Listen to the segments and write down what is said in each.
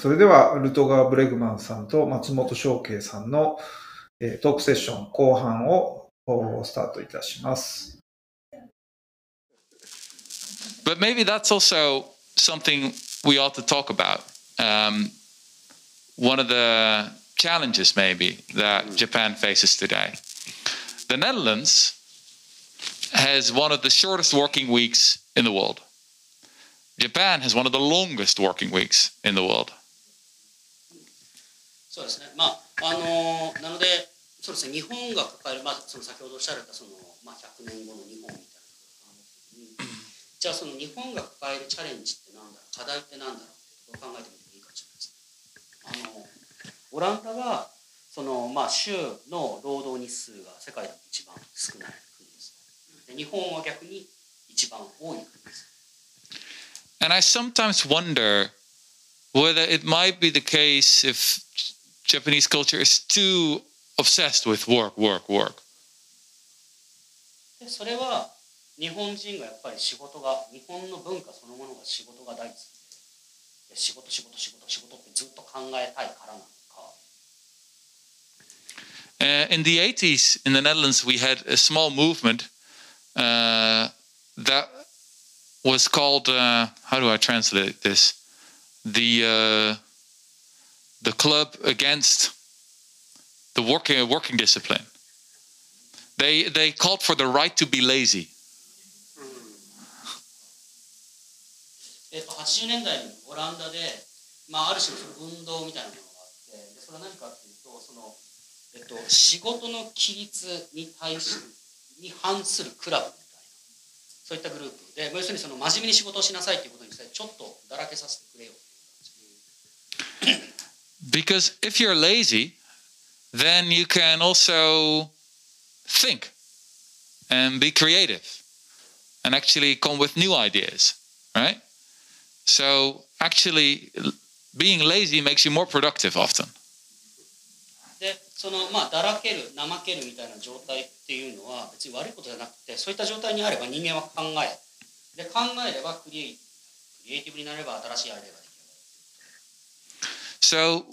それでは、ルトガー・ブレグマンさんと松本翔慶さんの、えトークセッション後半をおスタートいたします。But maybe that's also something we ought to talk about. Um, one of the challenges, maybe, that Japan faces today. The Netherlands has one of the shortest working weeks in the world. Japan has one of the longest working weeks in the world. そうですね。まああのなのでそうですね。日本が抱えるまずその先ほどおっしゃられたそのまあ100年後の日本みたいなところを考えた時に、じゃあその日本が抱えるチャレンジってなんだろう、課題ってなんだろうっていうところを考えてみてもいいかもしれないですね。あのオランダはそのまあ週の労働日数が世界でも一番少ない国です。で日本は逆に一番多い国です。And I sometimes wonder whether it might be the case if Japanese culture is too obsessed with work, work, work. でそれは日本人がやっぱり仕事が日本の文化そのものが仕事が大好きでで仕事仕事仕事仕事ってずっと考えたいからなのか Uh, in the 80s in the Netherlands, we had a small movement uh, that was called, uh, how do I translate this? The, uh, the club against the working, working discipline. They, they called for the right to be lazy. えっと、80年代にオランダで、まあ、ある種のその運動みたいなものがあってでそれは何かっていうとその、えっと、仕事の規律に対しに反するクラブみたいなそういったグループでまあ要するにその真面目に仕事をしなさいということにしてちょっとだらけさせてくれよっていう感じ Because if you're lazy, then you can also think and be creative and actually come with new ideas, right? So actually, l- being lazy makes you more productive often. でそのまあだらける怠けるみたいな状態っていうのは別に悪いことじゃなくてそういった状態にあれば人間は考えで考えればクリエイクリエイティブになれば新しいアイデアができる So,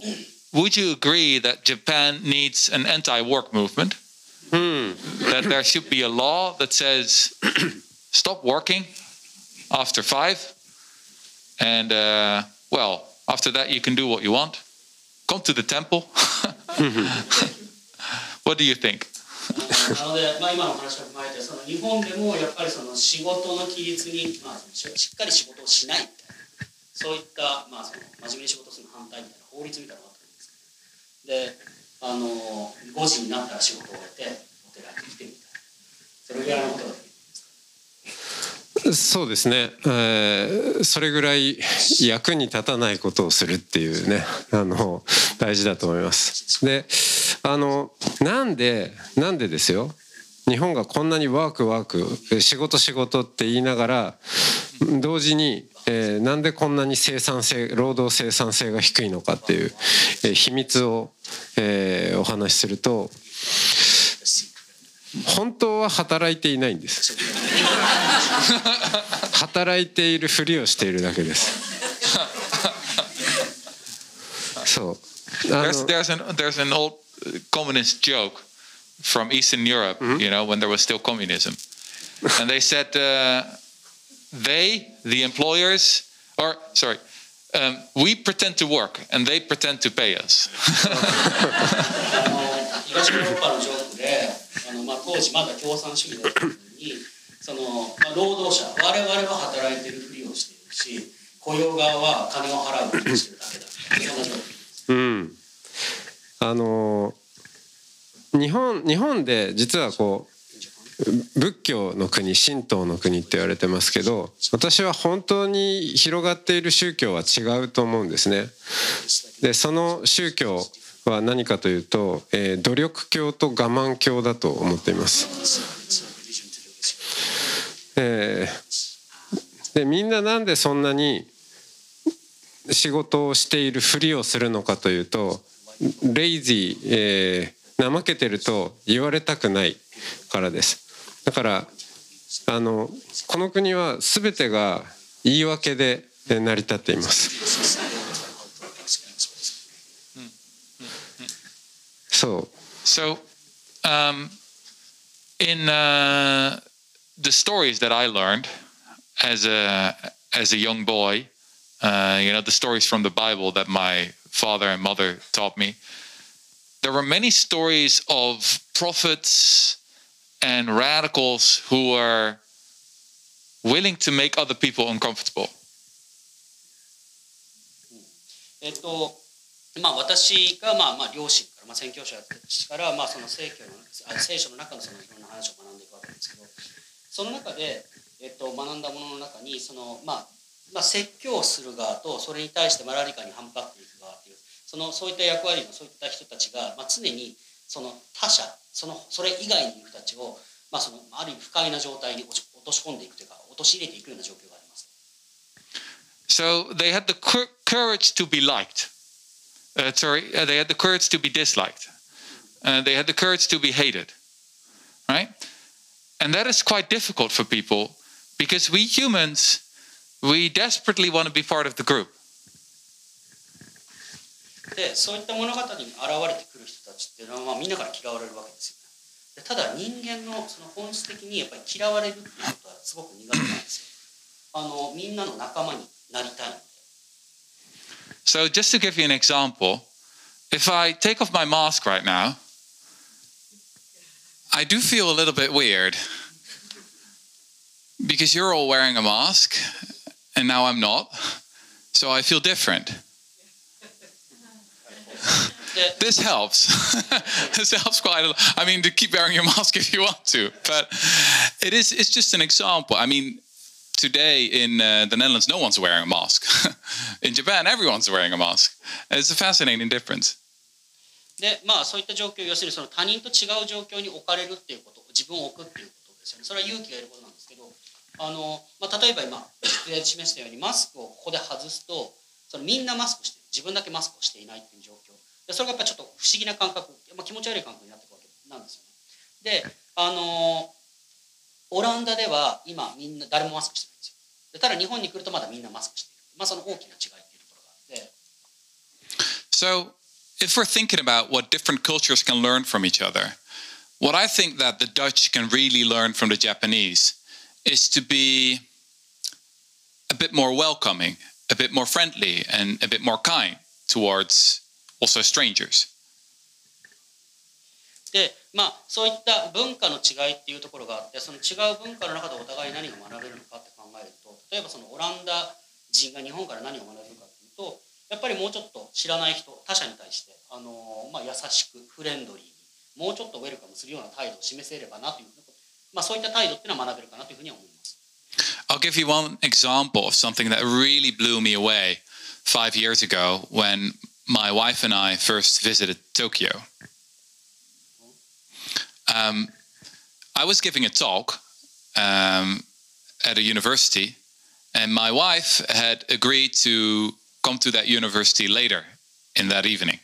would you agree that Japan needs an anti work movement? That there should be a law that says stop working after five, and uh, well, after that, you can do what you want. Come to the temple. what do you think? なので、まあ、今の話を踏まえてその日本でもやっぱりその仕事の規律に、まあ、ししっかり仕事をしないみたいな そういった、まあ、その真面目に仕事する反対みたいな法律みたいなのがあったんですであの5時になったら仕事を終えてお寺に来てみたいな。それぐらいのことができるそうですね、えーそれぐらい役に立たないことをするっていうねあの大事だと思います。であのなんでなんでですよ？日本がこんなにワークワーク仕事仕事って言いながら同時に、えーなんでこんなに生産性労働生産性が低いのかっていう、えー秘密を、えーお話しすると本当は働いていないんです。働いているふりをしているだけです。そう。あ There's の there's an there's an old uh, communist joke from Eastern Europe, you know, when there was still communism, and they said uh, they, the employers, or sorry, um, we pretend to work and they pretend to pay us. ーであの、まあ、当時まだ共産主義だったのにその、まあ、労働者我々は働いてるふりをしているし雇用側は金を払うふりをしてるだけだそんなジョークうん。あの日本日本で実はこう仏教の国神道の国って言われてますけど私は本当に広がっている宗教は違うと思うんですね。でその宗教は何かというと、えー努力教と我慢教だと思っています。えーでみんななんでそんなに仕事をしているふりをするのかというとレイジー、えー怠けてると言われたくないからですだからあのこの国は全てが言い訳で成り立っています。So, so um, in uh, the stories that I learned as a as a young boy, uh, you know the stories from the Bible that my father and mother taught me. There were many stories of prophets and radicals who were willing to make other people uncomfortable. えっとまあ、私が、まあまあ、両親から、まあ、宣教師やって父から、まあ、その聖教のあ聖書の中のそのいろんな話を学んでいくわけですけどその中で、えっと、学んだものの中にその、まあまあ、説教する側とそれに対してマラリカに反発っていく側っていうそのそういった役割のそういった人たちが、まあ、常にその他者そのそれ以外にいる人たちを、まあ、そのある意味不快な状態に落ち落とし込んでいくというか陥れていくような状況があります。 So they had the cour- courage to be liked. Uh, sorry, uh, they had the courage to be disliked. Uh, they had the courage to be hated. Right? And that is quite difficult for people because we humans, we desperately want to be part of the group. でそういった物語に現れてくる人たちっていうのは、まあ、みんなから嫌われるわけですよねでただ人間のその本質的にやっぱり嫌われるっていうことはすごく苦手なんですよあのみんなの仲間になりたいので So, just to give you an example, if I take off my mask right now, I do feel a little bit weird because you're all wearing a mask and now I'm not. So, I feel different. で This helps. this helps quite a lot. I mean, to keep wearing your mask if you want to, but it is. It's just an example. I mean, today in uh, the Netherlands, no one's wearing a mask. in Japan, everyone's wearing a mask. It's a fascinating difference. でまあそういった状況要するにその他人と違う状況に置かれるっていうこと自分を置くっていうことですよねそれは勇気がいることなんですけどあの、まあ、例えば今実例で示したようにマスクをここで外すとそのみんなマスクしてる自分だけマスクをしていないっていう状況でそれがやっぱちょっと不思議な感覚、まあ、気持ち悪い感覚になっていくわけなんですよねであのオランダでは今みんな誰もマスクしてないんですよでただ日本に来るとまだみんなマスクしている、まあ、その大きな違いっていうところがあって So, if we're thinking about what different cultures can learn from each other, what I think that the Dutch can really learn from the Japanese is to be a bit more welcoming, a bit more friendly, and a bit more kind towards also strangers. でまあそういった文化の違いっていうところがあってその違う文化の中でお互い何が学べるのかって考えると例えばそのオランダ人が日本から何を学べるかっていうとやっぱりもうちょっと知らない人他者に対してあの、まあ、優しくフレンドリーにもうちょっとウェルカムするような態度を示せればなという、まあ、そういった態度っていうのは学べるかなというふうには思います。I'll give you one example of something that really blew me away five years ago when my wife and I first visited Tokyo. Um, I was giving a talk um, at a university, and my wife had agreed to come to that university later in that evening.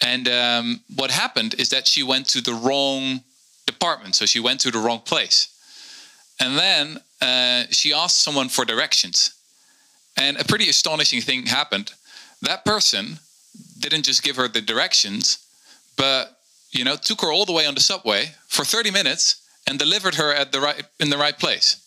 And um, what happened is that she went to the wrong department, so she went to the wrong place. And then uh, she asked someone for directions. And a pretty astonishing thing happened. That person didn't just give her the directions, but you know, took her all the way on the subway for 30 minutes and delivered her at the right in the right place.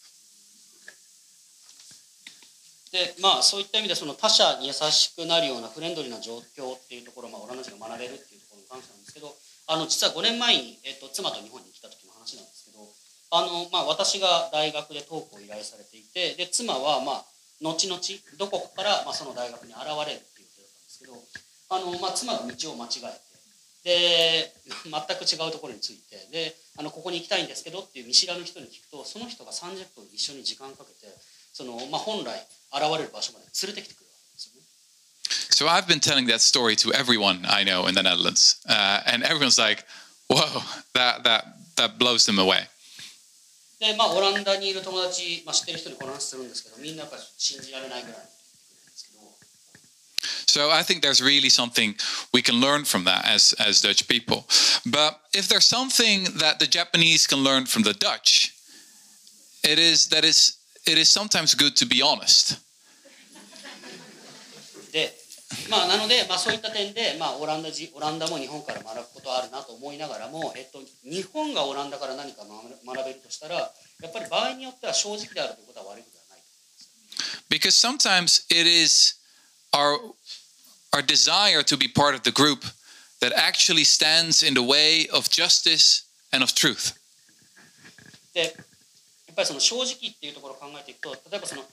でまあそういった意味でその他者に優しくなるようなフレンドリーな状況っていうところを、まあ、オランダ人が学べるっていうところに関してなんですけどあの実は5年前に、えっと、妻と日本に来た時の話なんですけどあの、まあ、私が大学でトークを依頼されていてで妻はまあ後々どこかから、まあ、その大学に現れるっていう予定だったんですけどあの、まあ、妻が道を間違えてで 全く違うところに着いてであのここに行きたいんですけどっていう見知らぬ人に聞くとその人が30分一緒に時間かけてその、まあ、本来現れる場所まで連れてきてくる。So I've been telling that story to everyone I know in the Netherlands, uh, and everyone's like, "Whoa, that that that blows them away." でまあオランダにいる友達、まあ、知ってる人にこの話するんですけどみんなやっぱり信じられないぐらいのこと言ってくるんですけど So I think there's really something we can learn from that as as Dutch people. But if there's something that the Japanese can learn from the Dutch, it is that is it is sometimes good to be honest. でまあ、なので、まあ、そういった点で、まあ、オランダ人オランダも日本から学ぶことはあるなと思いながらも、えっと、日本がオランダから何か学べるとしたらやっぱり場合によっては正直であるということは悪いことではない Because sometimes it is our our desire to be part of the group that actually stands in the way of justice and of truth. でやっぱりその正直っていうところを考えていくと例えばその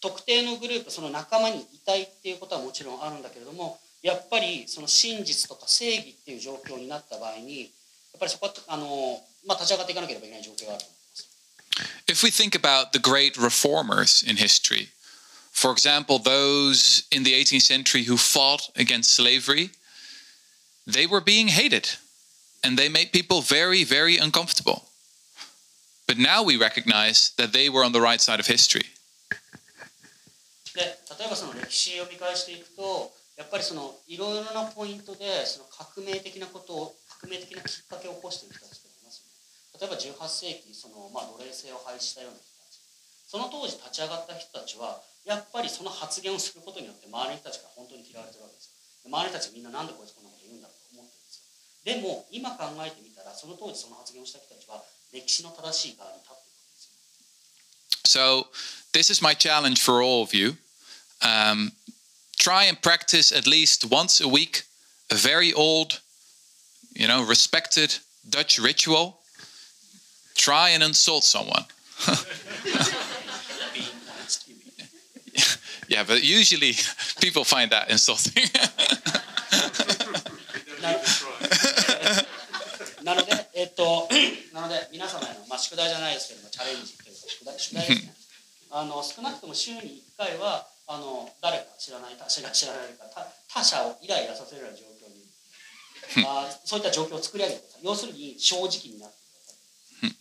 特定のグループその仲間にいたいっていうことはもちろんあるんだけれどもやっぱりその真実とか正義っていう状況になった場合にやっぱりそこはあの、まあ、立ち上がっていかなければいけない状況があると思います。If we think about the great reformers in history, for example, those in the 18th century who fought against slavery, they were being hated and they made people very, very uncomfortable. But now we recognize that they were on the right side of history. で例えばその歴史を見返していくとやっぱりそのいろいろなポイントでその革命的なことを革命的なきっかけを起こしている人たちっていますよね。例えば18世紀その、まあ、奴隷制を廃止したような人たち。その当時立ち上がった人たちはやっぱりその発言をすることによって周りの人たちが本当に嫌われてるわけですよ。周りの人たちみんななんでこいつこんなこと言うんだろうと思ってるんですよ。でも今考えてみたらその当時その発言をした人たちは歴史の正しい側に立っているわけですよ。So, this is my challenge for all of you. Um, try and practice at least once a week a very old, you know, respected Dutch ritual. Try and insult someone. yeah, but usually people find that insulting. あ、の少なくとも週に1回はあの誰か知らない他者が知らないか他者をイライラさせるような状況に。あそういった状況を作り上げてください。要するに正直になってください。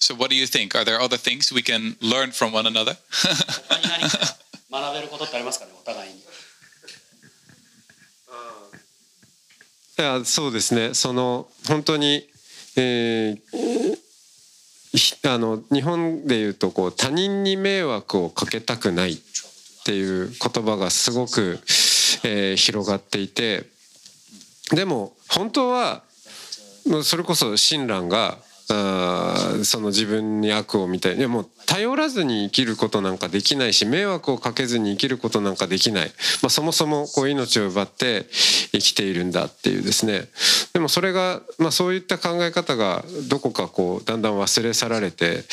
So, what do you think? Are there other things we can learn from one another? 他に何か学べることってありますかねお互いに。いやそうですね。その本当に、えー、あの日本でいうとこう他人に迷惑をかけたくないっていう言葉がすごく、えー、広がっていてでも本当はそれこそ親鸞があその自分に悪を見たい。でも頼らずに生きることなんかできないし迷惑をかけずに生きることなんかできない、まあ、そもそもこう命を奪って生きているんだっていうですね。でもそれが、まあ、そういった考え方がどこかこうだんだん忘れ去られて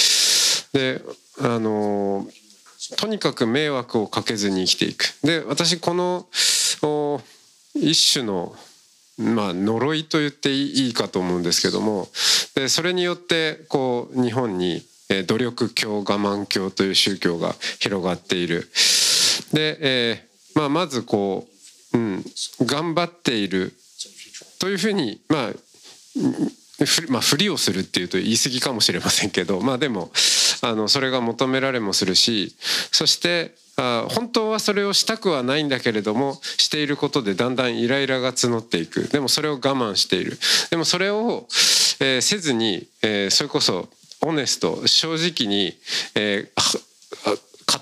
であのとにかく迷惑をかけずに生きていく。で私この一種のまあ、呪いと言っていいかと思うんですけどもでそれによってこう日本に努力教我慢教という宗教が広がっている。で、えーまあ、まずこう、うん、頑張っているというふうにまあふまあ、ふりをするっていうと言い過ぎかもしれませんけどまあでもあのそれが求められもするしそして本当はそれをしたくはないんだけれどもしていることでだんだんイライラが募っていく。でもそれを我慢している。でもそれを、えー、せずに、えー、それこそオネスト正直に、えー、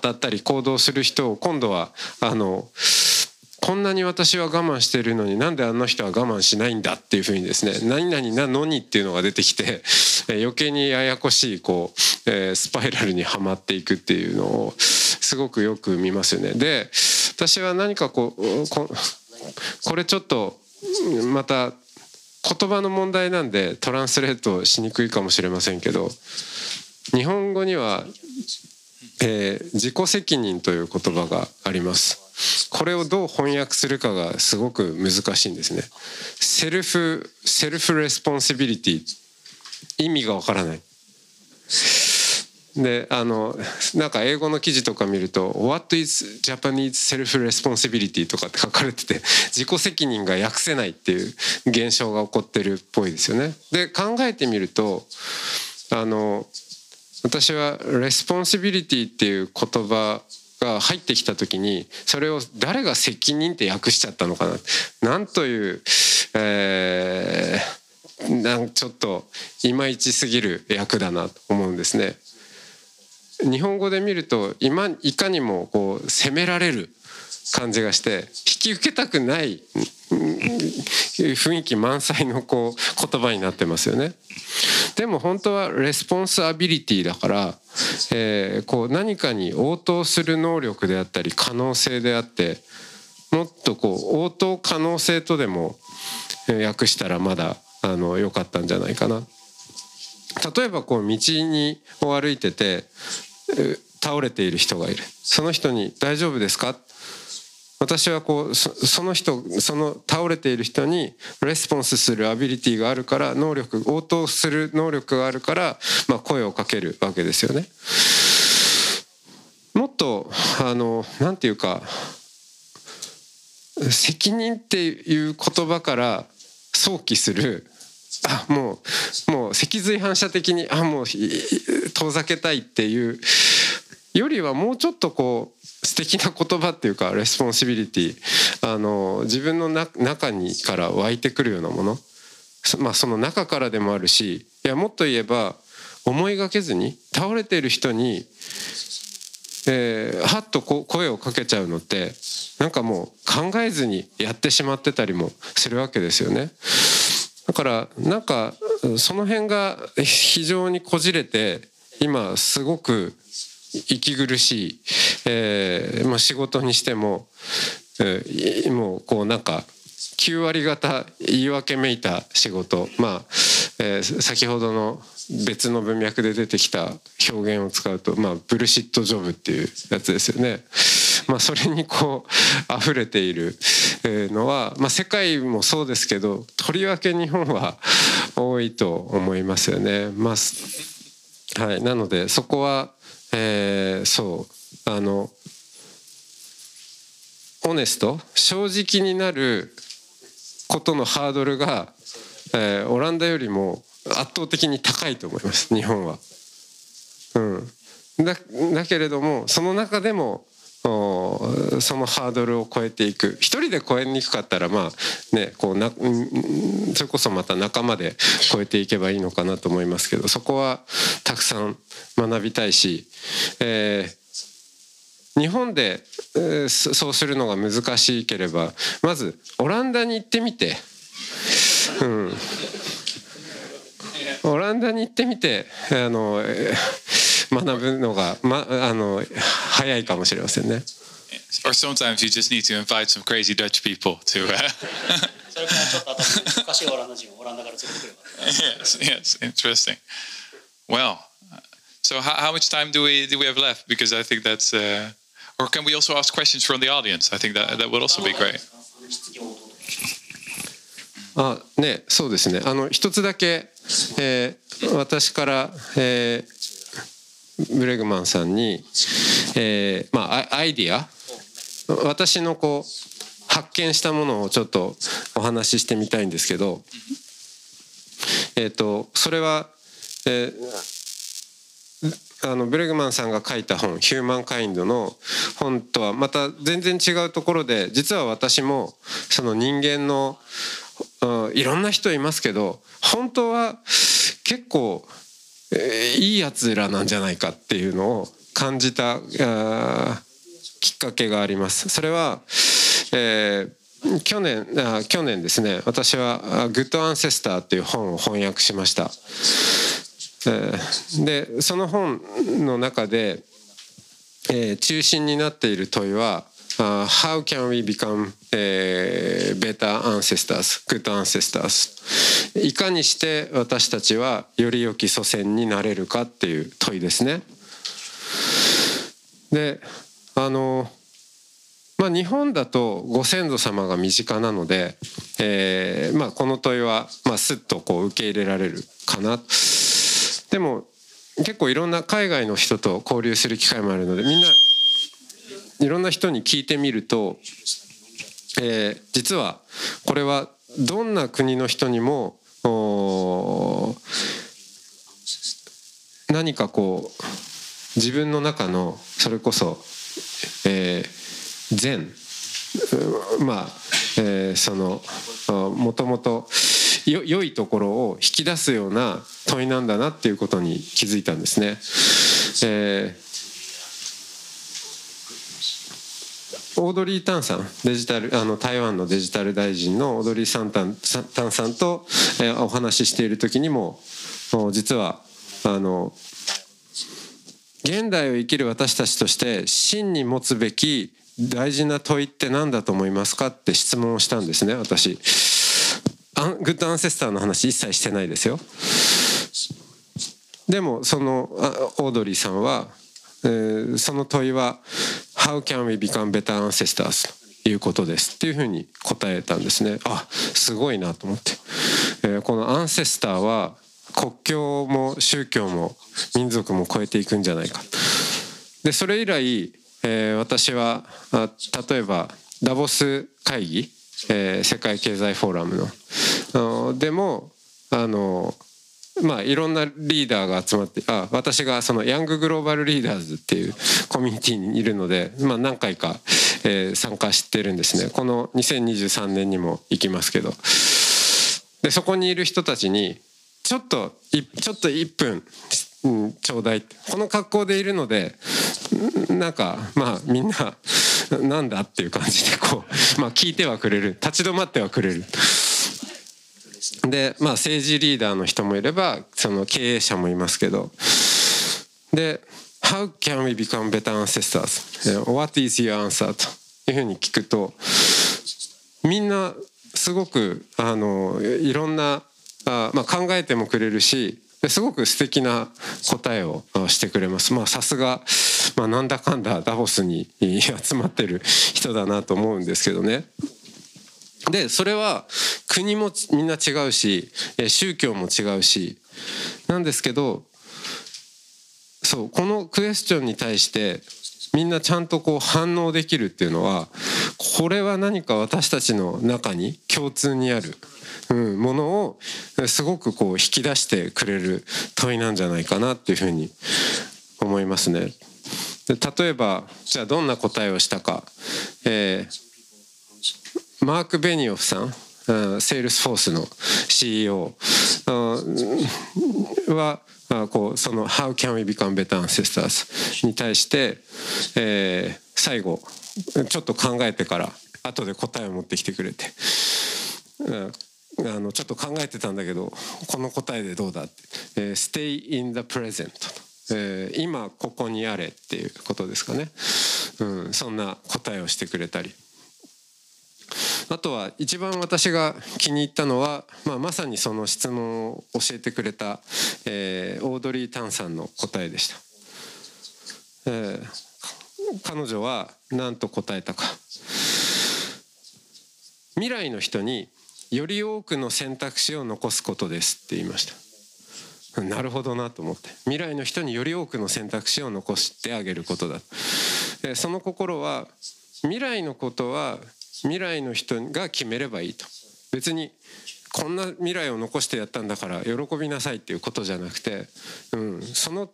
語ったり行動する人を今度はあのこんなに私は我慢しているのになんであの人は我慢しないんだっていうふうにですね何々なのにっていうのが出てきて余計にややこしいこう、えー、スパイラルにはまっていくっていうのをすごくよく見ますよね。で私は何かこうここれちょっとまた言葉の問題なんで translate しにくいかもしれませんけど日本語には、えー、自己責任という言葉があります。これをどう翻訳するかがすごく難しいんですね。 self self-responsibility 意味がわからない。であのなんか英語の記事とか見ると「What is Japanese self-responsibility」とかって書かれてて自己責任が訳せないっていう現象が起こってるっぽいですよね。で考えてみるとあの私は「レスポンシビリティ」っていう言葉が入ってきた時にそれを誰が責任って訳しちゃったのかななんという、えー、なんちょっといまいちすぎる訳だなと思うんですね。日本語で見ると今いかにもこう責められる感じがして引き受けたくない雰囲気満載のこう言葉になってますよね。でも本当は response ability だから、えー、こう何かに応答する能力であったり可能性であってもっとこう応答可能性とでも訳したらまだあの良かったんじゃないかな。例えばこう道にを歩いてて倒れている人がいるその人に「大丈夫ですか?」私はこうその人その倒れている人にレスポンスするアビリティがあるから能力応答する能力があるから、まあ、声をかけるわけですよね。もっとあのなんていうか責任っていう言葉から想起するあもうもう脊髄反射的にあもう遠ざけたいっていうよりはもうちょっとこう素敵な言葉っていうか responsibility あの自分の中にから湧いてくるようなものまあその中からでもあるしいやもっと言えば思いがけずに倒れている人に、えー、はっとこ声をかけちゃうのってなんかもう考えずにやってしまってたりもするわけですよね。だからなんかその辺が非常にこじれて今すごく息苦しい、えーまあ、仕事にしても、えー、もうこうなんか9割方言い訳めいた仕事まあ、えー、先ほどの別の文脈で出てきた表現を使うと、まあ、ブルシットジョブっていうやつですよね。まあ、それにこう溢れているのは、まあ、世界もそうですけどとりわけ日本は多いと思いますよね。まあはい、なのでそこはえー、そうあのオネスト正直になることのハードルが、えー、オランダよりも圧倒的に高いと思います日本は。うん、だだけれどもその中でもそのハードルを超えていく。一人で超えにくかったらまあねこうなそれこそまた仲間で超えていけばいいのかなと思いますけどそこはたくさん学びたいし、えー、日本で、えー、そうするのが難しければまずオランダに行ってみて、うん、オランダに行ってみてあの、えー学ぶのが、ま、あの早いかもしれませんね。Or sometimes you just need to invite some crazy Dutch people to. Uh... yes, yes, interesting. Well, so how, how much time do we do we have left? Because I think that's, uh, or can we also ask questions from the audience? I think that that would also be great. あねそうですねあの一つだけ、えー、私から、えー、ブレグマンさんに、えー、まあアイディア？私のこう発見したものをちょっとお話ししてみたいんですけど、えーと、それは、えー、あのブレグマンさんが書いた本「ヒューマンカインド」の本とはまた全然違うところで実は私もその人間のいろんな人いますけど本当は結構、いいやつらなんじゃないかっていうのを感じたきっかけがあります。それは、えー、去年あ去年ですね私は「グッドアンセスター」っていう本を翻訳しました。えー、でその本の中で、えー、中心になっている問いは「uh, How can we become、uh, better ancestors, good ancestors?」いかにして私たちはより良き祖先になれるかっていう問いですね。であのまあ、日本だとご先祖様が身近なので、えーまあ、この問いは、まあ、スッとこう受け入れられるかなでも結構いろんな海外の人と交流する機会もあるのでみんないろんな人に聞いてみると、えー、実はこれはどんな国の人にも何かこう自分の中のそれこそ、えー、善まあ、えー、そのもともと良いところを引き出すような問いなんだなっていうことに気づいたんですね。えーオードリー・タンさんデジタルあの台湾のデジタル大臣のオードリー・サンタンタンさんと、えー、お話ししている時にも実はあの現代を生きる私たちとして真に持つべき大事な問いって何だと思いますかって質問をしたんですね私。アングッドアンセスターの話一切してないですよ。でもそのオードリーさんは、えー、その問いは「How can we become better ancestors?」ということです。っていうふうに答えたんですね。あすごいなと思って、えー、このアンセスターは国境も宗教も民族も超えていくんじゃないか。でそれ以来、えー、私はあ例えばダボス会議、えー、世界経済フォーラムのでもあのまあいろんなリーダーが集まってあ私がそのヤンググローバルリーダーズっていうコミュニティにいるので、まあ、何回か、えー、参加してるんですね。この2023年にも行きますけど。でそこにいる人たちにちょっとちょっと1分、うん、ちょうだい。この格好でいるのでなんかまあみんななんだっていう感じでこう、まあ、聞いてはくれる。立ち止まってはくれる。でまあ政治リーダーの人もいればその経営者もいますけどで「How can we become better ancestors? What is your answer?」というふうに聞くとみんなすごくあのいろんなあ、まあ、考えてもくれるしすごく素敵な答えをしてくれます。まあさすが、まあ、なんだかんだダボスに 集まってる人だなと思うんですけどね。でそれは国もみんな違うし宗教も違うしなんですけどそうこのクエスチョンに対してみんなちゃんとこう反応できるっていうのはこれは何か私たちの中に共通にあるうん、ものをすごくこう引き出してくれる問いなんじゃないかなっていうふうに思いますね。で例えばじゃあどんな答えをしたか、えー、マーク・ベニオフさんセールスフォースの CEO はこうその「How can we become better ancestors?」に対して、えー、最後ちょっと考えてから後で答えを持ってきてくれて。あのちょっと考えてたんだけどこの答えでどうだって「えー、Stay in the present」えー、今ここにあれっていうことですかね、うん、そんな答えをしてくれたり。あとは一番私が気に入ったのは、まあ、まさにその質問を教えてくれた、えー、オードリー・タンさんの答えでした、えー、彼女は何と答えたか。未来の人により多くの選択肢を残すことですって言いました。なるほどなと思って。未来の人により多くの選択肢を残してあげることだ。その心は未来のことは未来の人が決めればいいと別にこんな未来を残してやったんだから喜びなさいっていうことじゃなくて、うん、その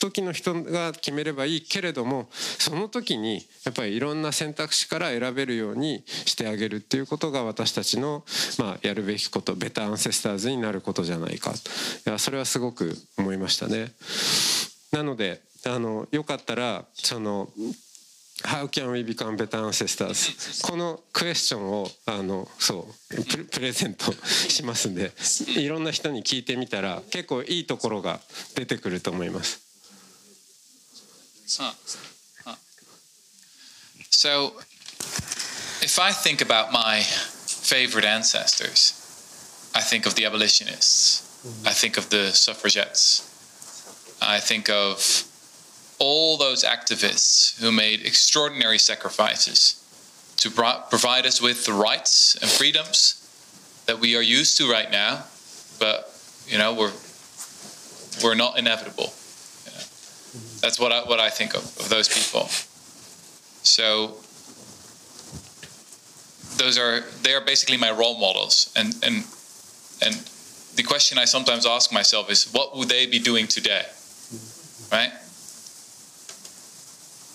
時の人が決めればいいけれどもその時にやっぱりいろんな選択肢から選べるようにしてあげるっていうことが私たちの、まあ、やるべきことベターアンセスターズになることじゃないかいやそれはすごく思いましたね。なのであのよかったらその How can we become better ancestors? このクエスチョンをあのそうプレゼントしますんでいろんな人に聞いてみたら結構いいところが出てくると思います。Huh. Huh. So, if I think about my favorite ancestors, I think of the abolitionists, mm-hmm. I think of the suffragettes, I think of all those activists who made extraordinary sacrifices to provide us with the rights and freedoms that we are used to right now, but you know we're we're not inevitable. Mm-hmm. That's what I, what I think of, of those people. So those are they are basically my role models, and and and the question I sometimes ask myself is, what would they be doing today, mm-hmm. right?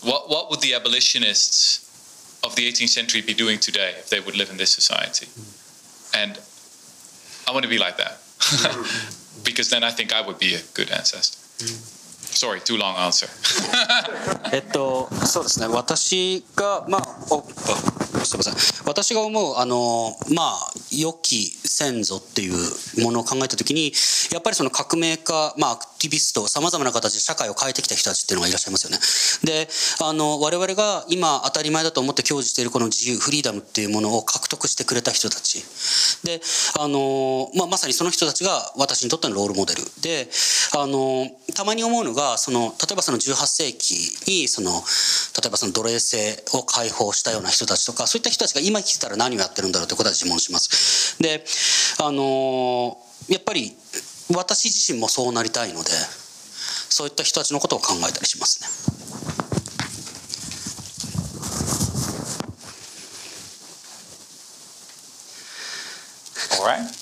What what would the abolitionists of the 18th century be doing today if they would live in this society? And I want to be like that, because then I think I would be a good ancestor. Sorry, too long answer. えっと、そうですね、私が、まあ、お すみません、私が思う、あの、まあ、良き先祖っていうものを考えたときに、やっぱりその革命家、まあ、アクティビスト、さまざまな形で社会を変えてきた人たちっていうのがいらっしゃいますよね。で、あの、我々が今当たり前だと思って享受しているこの自由、フリーダムっていうものを獲得してくれた人たち。で、あの、まあ、まさにその人たちが私にとってのロールモデル。で、あの、たまに思うのが、その、例えばその18世紀に、その、例えばその奴隷制を解放したような人たちとか、そういった人たちが今生きてたら何をやってるんだろうということは自問します。で、あの、やっぱり、私自身もそうなりたいので、そういった人たちのことを考えたりしますね。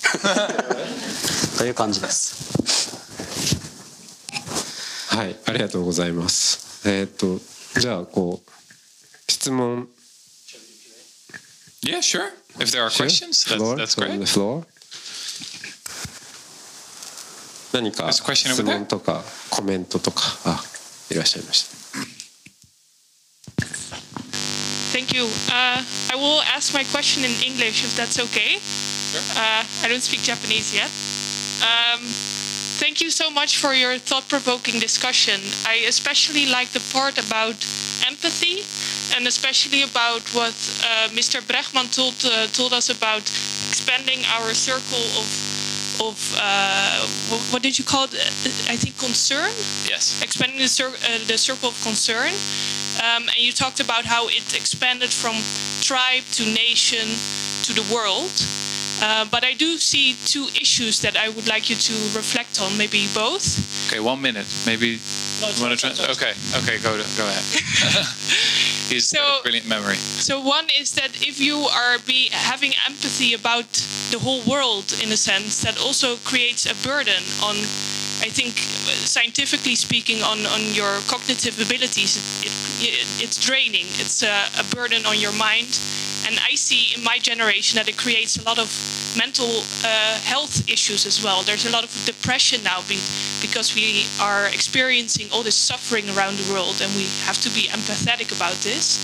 という感じです。はいありがとうございますえっ、とじゃあこう質問 Yeah, sure. If there are questions, that's, Floor, that's from the great. floor. 何か There's a question over 質 there. 問とかコメントとかあいらっしゃいました Thank you. Uh, I will ask my question in English if that's okay. Uh, I don't speak Japanese yet. Um, thank you so much for your thought provoking discussion. I especially like the part about empathy and especially about what uh, Mr. Bregman told, uh, told us about expanding our circle of. Of uh, what did you call it? I think concern Yes. expanding the, cir- uh, the circle of concern. Um, and you talked about how it expanded from tribe to nation to the world. Uh, but I do see two issues that I would like you to reflect on, maybe both. Okay, one minute. Maybe No, you want to. fine, okay, okay, go to, go ahead. He's So- a brilliant memory. So one is that if you are be having empathy about the whole world in a sense, that also creates a burden on, I think, scientifically speaking, on on your cognitive abilities. It, it, it's draining. It's a, a burden on your mind, and I see in my generation that it creates a lot of mental uh, health issues as well. There's a lot of depression now be, because we are experiencing all this suffering around the world, and we have to be empathetic about this.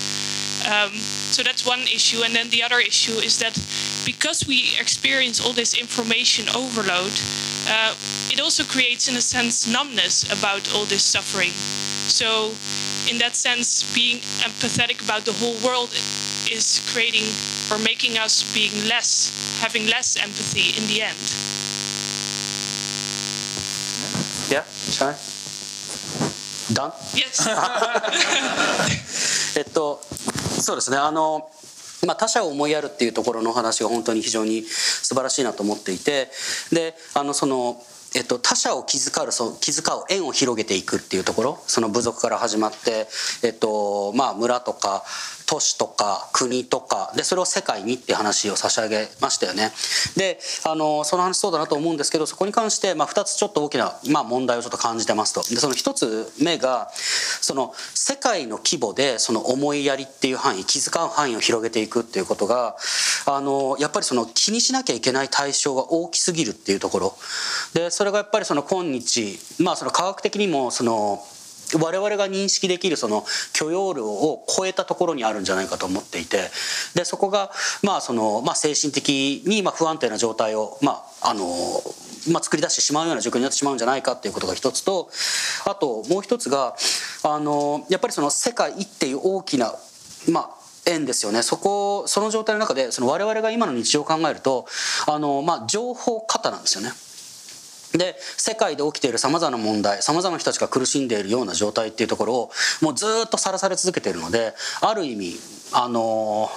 Um, so that's one issue. And then the other issue is that because we experience all this information overload, uh, it also creates, in a sense, numbness about all this suffering. So, in that sense, being empathetic about the whole world is creating or making us being less, having less empathy in the end. Yeah, I? Done? Yes. えっと、そうですね、あの、まあ、他者を思いやるっていうところのお話が本当に非常に素晴らしいなと思っていて、で、あの、その、えっと、他者を気遣うそう気遣う縁を広げていくっていうところその部族から始まって、えっとまあ、村とか都市とか国とかでそれを世界にっていう話を差し上げましたよね。であのその話そうだなと思うんですけどそこに関して、まあ、2つちょっと大きな、まあ、問題をちょっと感じてますと。でその1つ目がその世界の規模でその思いやりっていう範囲気遣う範囲を広げていくっていうことがあのやっぱりその気にしなきゃいけない対象が大きすぎるっていうところ。でそれがやっぱりその今日まあその科学的にもその我々が認識できるその許容量を超えたところにあるんじゃないかと思っていてでそこがまあその、まあ、精神的にまあ不安定な状態を、まああのまあ、作り出してしまうような状況になってしまうんじゃないかっていうことが一つとあともう一つがあのやっぱりその世界っていう大きなまあ円ですよねそこその状態の中でその我々が今の日常を考えるとあの、まあ、情報過多なんですよね。で世界で起きているさまざまな問題さまざまな人たちが苦しんでいるような状態っていうところをもうずっとさらされ続けているのである意味あの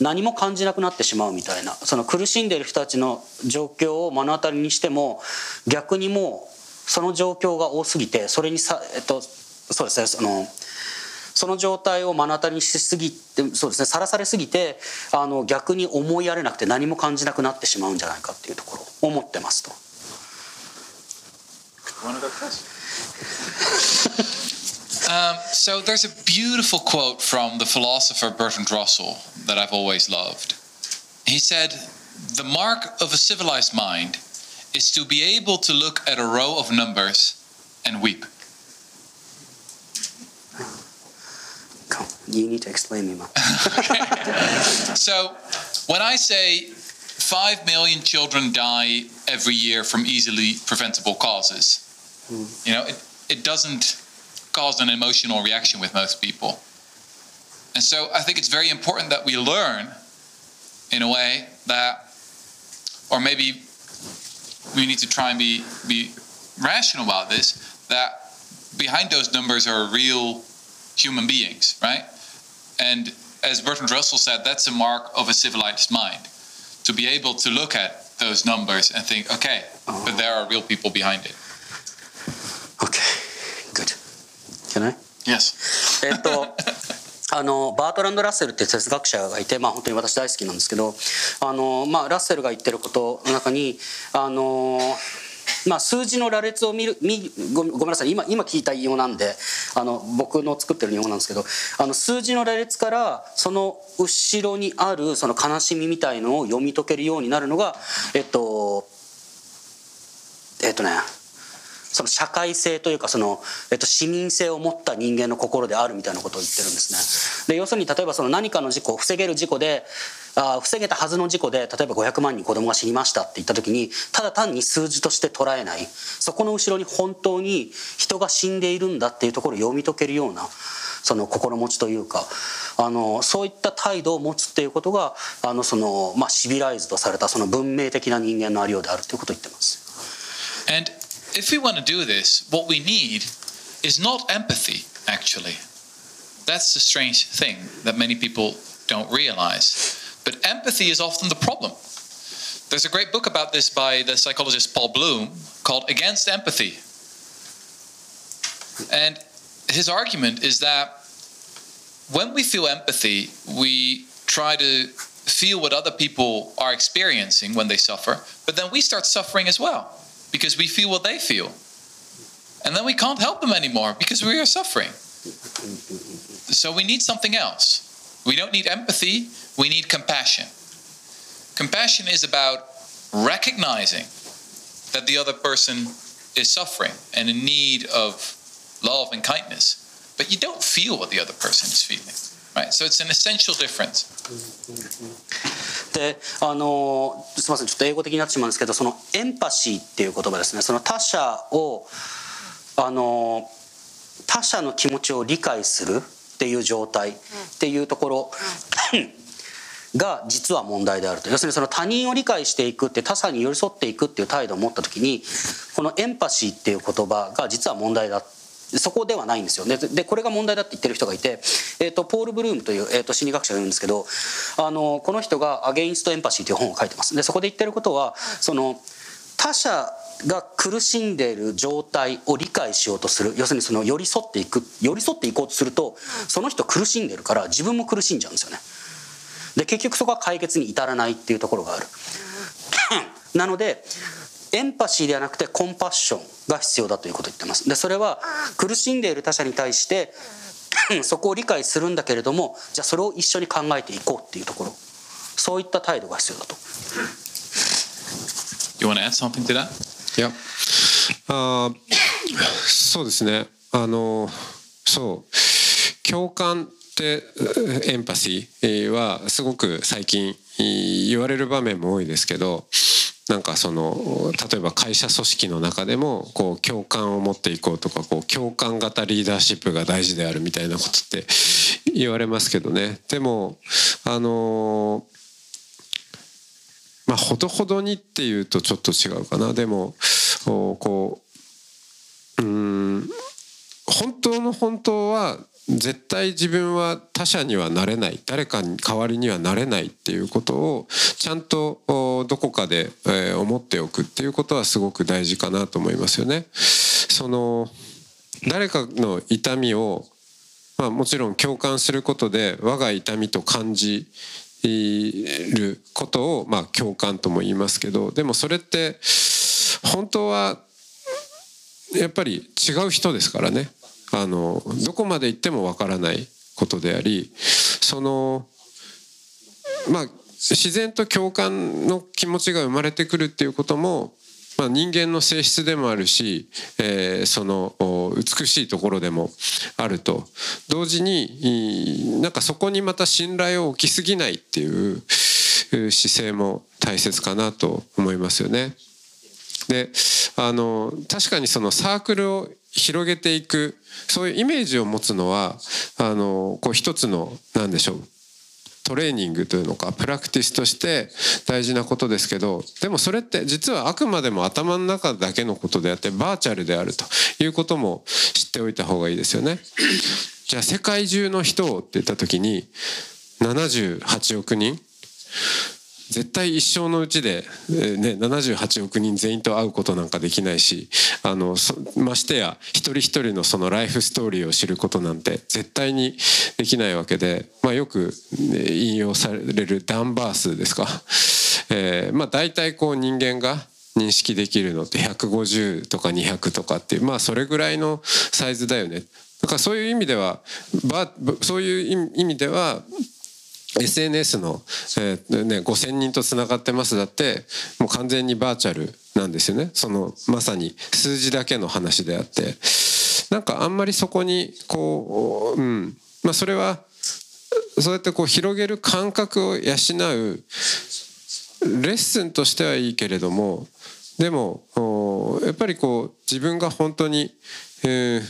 何も感じなくなってしまうみたいなその苦しんでいる人たちの状況を目の当たりにしても逆にもうその状況が多すぎてそれにさえっとそうですねそのその状態を目の当たりにしすぎてそうですねさらされすぎてあの逆に思いやれなくて何も感じなくなってしまうんじゃないかっていうところを思ってますと。Want to go first? um, so there's a beautiful quote from the philosopher Bertrand Russell that I've always loved. He said, The mark of a civilized mind is to be able to look at a row of numbers and weep. Come, you need to explain me more. so, when I say 5 million children die every year from easily preventable causes, you know, it, it doesn't cause an emotional reaction with most people. And so, I think it's very important that we learn in a way that, or maybe we need to try and be, be rational about this, that behind those numbers are real human beings, right? And as Bertrand Russell said, that's a mark of a civilized mind. To be able to look at those numbers and think, okay, but there are real people behind it. Okay, good. Can I? Yes. えっと あのバートランド・ラッセルって哲学者がいて、まあ、本当に私大好きなんですけどあの、まあ、ラッセルが言ってることの中にあの、まあ、数字の羅列を見る見ごごめんなさい今今聞いた引用なんであの僕の作ってる引用なんですけどあの数字の羅列からその後ろにあるその悲しみみたいのを読み解けるようになるのがえっとえっとねその社会性というかその、えっと、市民性を持った人間の心であるみたいなことを言ってるんですね。で要するに例えばその何かの事故を防げる事故であ防げたはずの事故で例えば500万人子供が死にましたって言った時にただ単に数字として捉えないそこの後ろに本当に人が死んでいるんだっていうところを読み解けるようなその心持ちというかあのそういった態度を持つっていうことがあのその、まあ、シビライズとされたその文明的な人間のありようであるということを言ってます。And if we want to do this, what we need is not empathy, actually. That's the strange thing that many people don't realize. But empathy is often the problem. There's a great book about this by the psychologist Paul Bloom called Against Empathy. And his argument is that when we feel empathy, we try to feel what other people are experiencing when they suffer, but then we start suffering as well because we feel what they feel. And then we can't help them anymore because we are suffering. So we need something else. We don't need empathy, we need compassion. Compassion is about recognizing that the other person is suffering and in need of love and kindness, but you don't feel what the other person is feeling. Right? So it's an essential difference. であのすみませんちょっと英語的になってしまうんですけどそのエンパシーっていう言葉ですね。その他者をあの他者の気持ちを理解するっていう状態っていうところが実は問題であると。要するにその他人を理解していくって他者に寄り添っていくっていう態度を持った時にこのエンパシーっていう言葉が実は問題だそこではないんですよ。ねでこれが問題だって言ってる人がいて、えー、とポール・ブルームという、えー、と心理学者がいるんですけどあのこの人が「アゲインスト・エンパシー」という本を書いてます。でそこで言ってることはその他者が苦しんでいる状態を理解しようとする。要するにその寄り添っていく寄り添っていこうとするとその人苦しんでるから自分も苦しんじゃうんですよね。で結局そこは解決に至らないっていうところがある。なのでエンパシーではなくてコンパッションが必要だということを言ってます。でそれは苦しんでいる他者に対してそこを理解するんだけれどもじゃあそれを一緒に考えていこうっていうところ。そういった態度が必要だと。You want to add something to that? いやあーそうですね。あのそう。共感ってえエンパシーはすごく最近言われる場面も多いですけどなんかその例えば会社組織の中でもこう共感を持っていこうとかこう共感型リーダーシップが大事であるみたいなことって言われますけどね。でもあのまあほどほどにっていうとちょっと違うかな。でもこううん本当の本当は絶対自分は他者にはなれない誰かに代わりにはなれないっていうことをちゃんとどこかで、えー思っておくっていうことはすごく大事かなと思いますよね。その誰かの痛みを、まあ、もちろん共感することで我が痛みと感じることを、まあ、共感とも言いますけどでもそれって本当はやっぱり違う人ですからねあのどこまで行ってもわからないことでありそのまあ自然と共感の気持ちが生まれてくるっていうこともまあ、人間の性質でもあるし、えー、その美しいところでもあると同時になんかそこにまた信頼を置きすぎないっていう姿勢も大切かなと思いますよね。であの確かにそのサークルを広げていくそういうイメージを持つのはあのこう一つの何でしょうトレーニングというのかプラクティスとして大事なことですけどでもそれって実はあくまでも頭の中だけのことであってバーチャルであるということも知っておいた方がいいですよね。じゃあ世界中の人って言った時に78億人絶対一生のうちで、ね、78億人全員と会うことなんかできないしあのましてや一人一人のそのライフストーリーを知ることなんて絶対にできないわけで、まあ、よく、ね、引用されるダンバー数ですか、えー、まあ大体こう人間が認識できるのって150とか200とかっていうまあそれぐらいのサイズだよね。だからそういう意味ではそういう意味では SNS の、えーね、5,000人とつながってますだってもう完全にバーチャルなんですよね。そのまさに数字だけの話であって。なんかあんまりそこにこう、うん。まあ、それはそうやってこう広げる感覚を養うレッスンとしてはいいけれどもでもやっぱりこう自分が本当に、え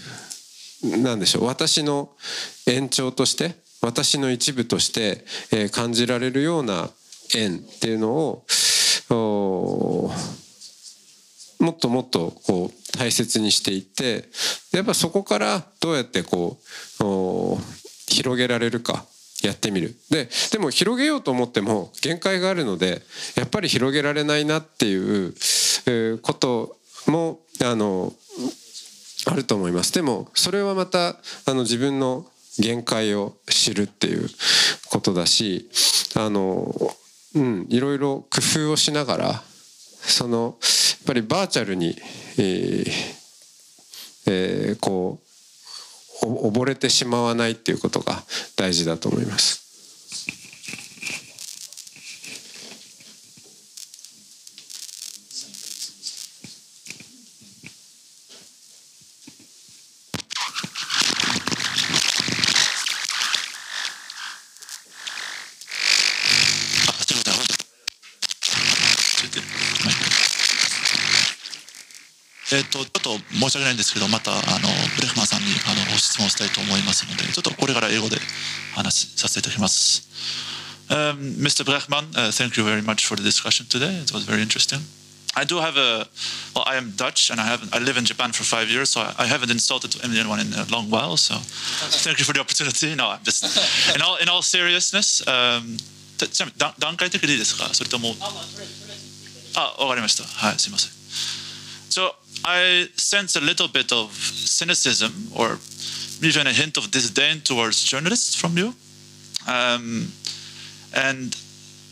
ー、なんでしょう私の延長として私の一部として、感じられるような縁っていうのをもっともっとこう大切にしていってやっぱそこからどうやってこう広げられるかやってみる。ででも広げようと思っても限界があるのでやっぱり広げられないなっていうこともあのあると思います。でもそれはまたあの自分の限界を知るっていうことだしあのうんいろいろ工夫をしながらそのやっぱりバーチャルに、えーえー、こう溺れてしまわないっていうことが大事だと思います。えっ、と、ちょっと申し訳ないんですけど、また、あの、ブレフマンさんに、あの、ご質問したいと思いますので、ちょっとこれから英語で話させていただきます。Um, Mr. Brechman, uh, thank you very much for the discussion today. It was very interesting. I do have a, well, I am Dutch and I have I live in Japan for five years, so I, I haven't insulted anyone in a long while. So, thank you for the opportunity. No, I'm just in all in all seriousness. Um, ちなみに段階的でいいですかそれともあ、わかりました。はい、すみません。So, I sense a little bit of cynicism or even a hint of disdain towards journalists from you. Um, and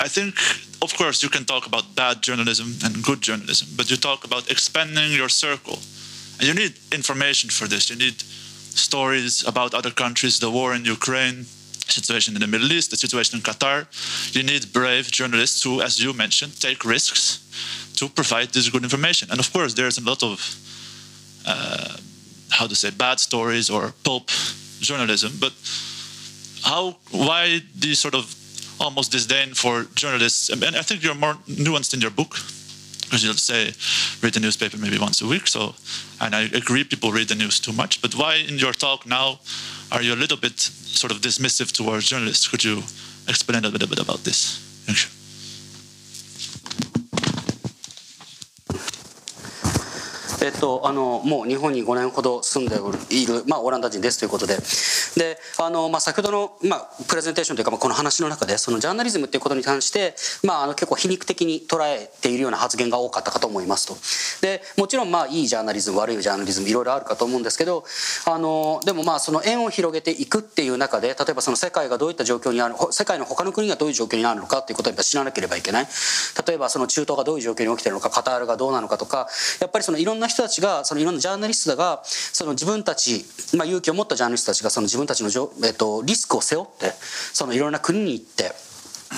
I think, of course, you can talk about bad journalism and good journalism, but you talk about expanding your circle. And you need information for this. You need stories about other countries, the war in Ukraine, situation in the Middle East, the situation in Qatar. You need brave journalists who, as you mentioned, take risks to provide this good information. And of course, there's a lot of uh, how to say bad stories or pulp journalism. But how? Why you sort of almost disdain for journalists? And I think you're more nuanced in your book because you'll say read the newspaper maybe once a week. So, and I agree, people read the news too much. But why in your talk now are you a little bit sort of dismissive towards journalists? Could you explain a little bit about this? Thank you. えっと、あのもう日本に5年ほど住んでいる、まあ、オランダ人ですということで。であの、まあ、先ほどの、まあ、プレゼンテーションというか、まあ、この話の中でそのジャーナリズムということに関して、まあ、あの結構皮肉的に捉えているような発言が多かったかと思いますと。でもちろんまあいいジャーナリズム悪いジャーナリズムいろいろあるかと思うんですけどあのでもまあその円を広げていくっていう中で例えばその世界がどういった状況にある世界の他の国がどういう状況にあるのかっていうことをやっぱ知らなければいけない。例えばその中東がどういう状況に起きてるのかカタールがどうなのかとかやっぱりそのいろんな人たちがそのいろんなジャーナリストがその自分たち、まあ、勇気を持ったジャーナリストたちがその自分たちの、えっと、リスクを背負ってそのいろんな国に行って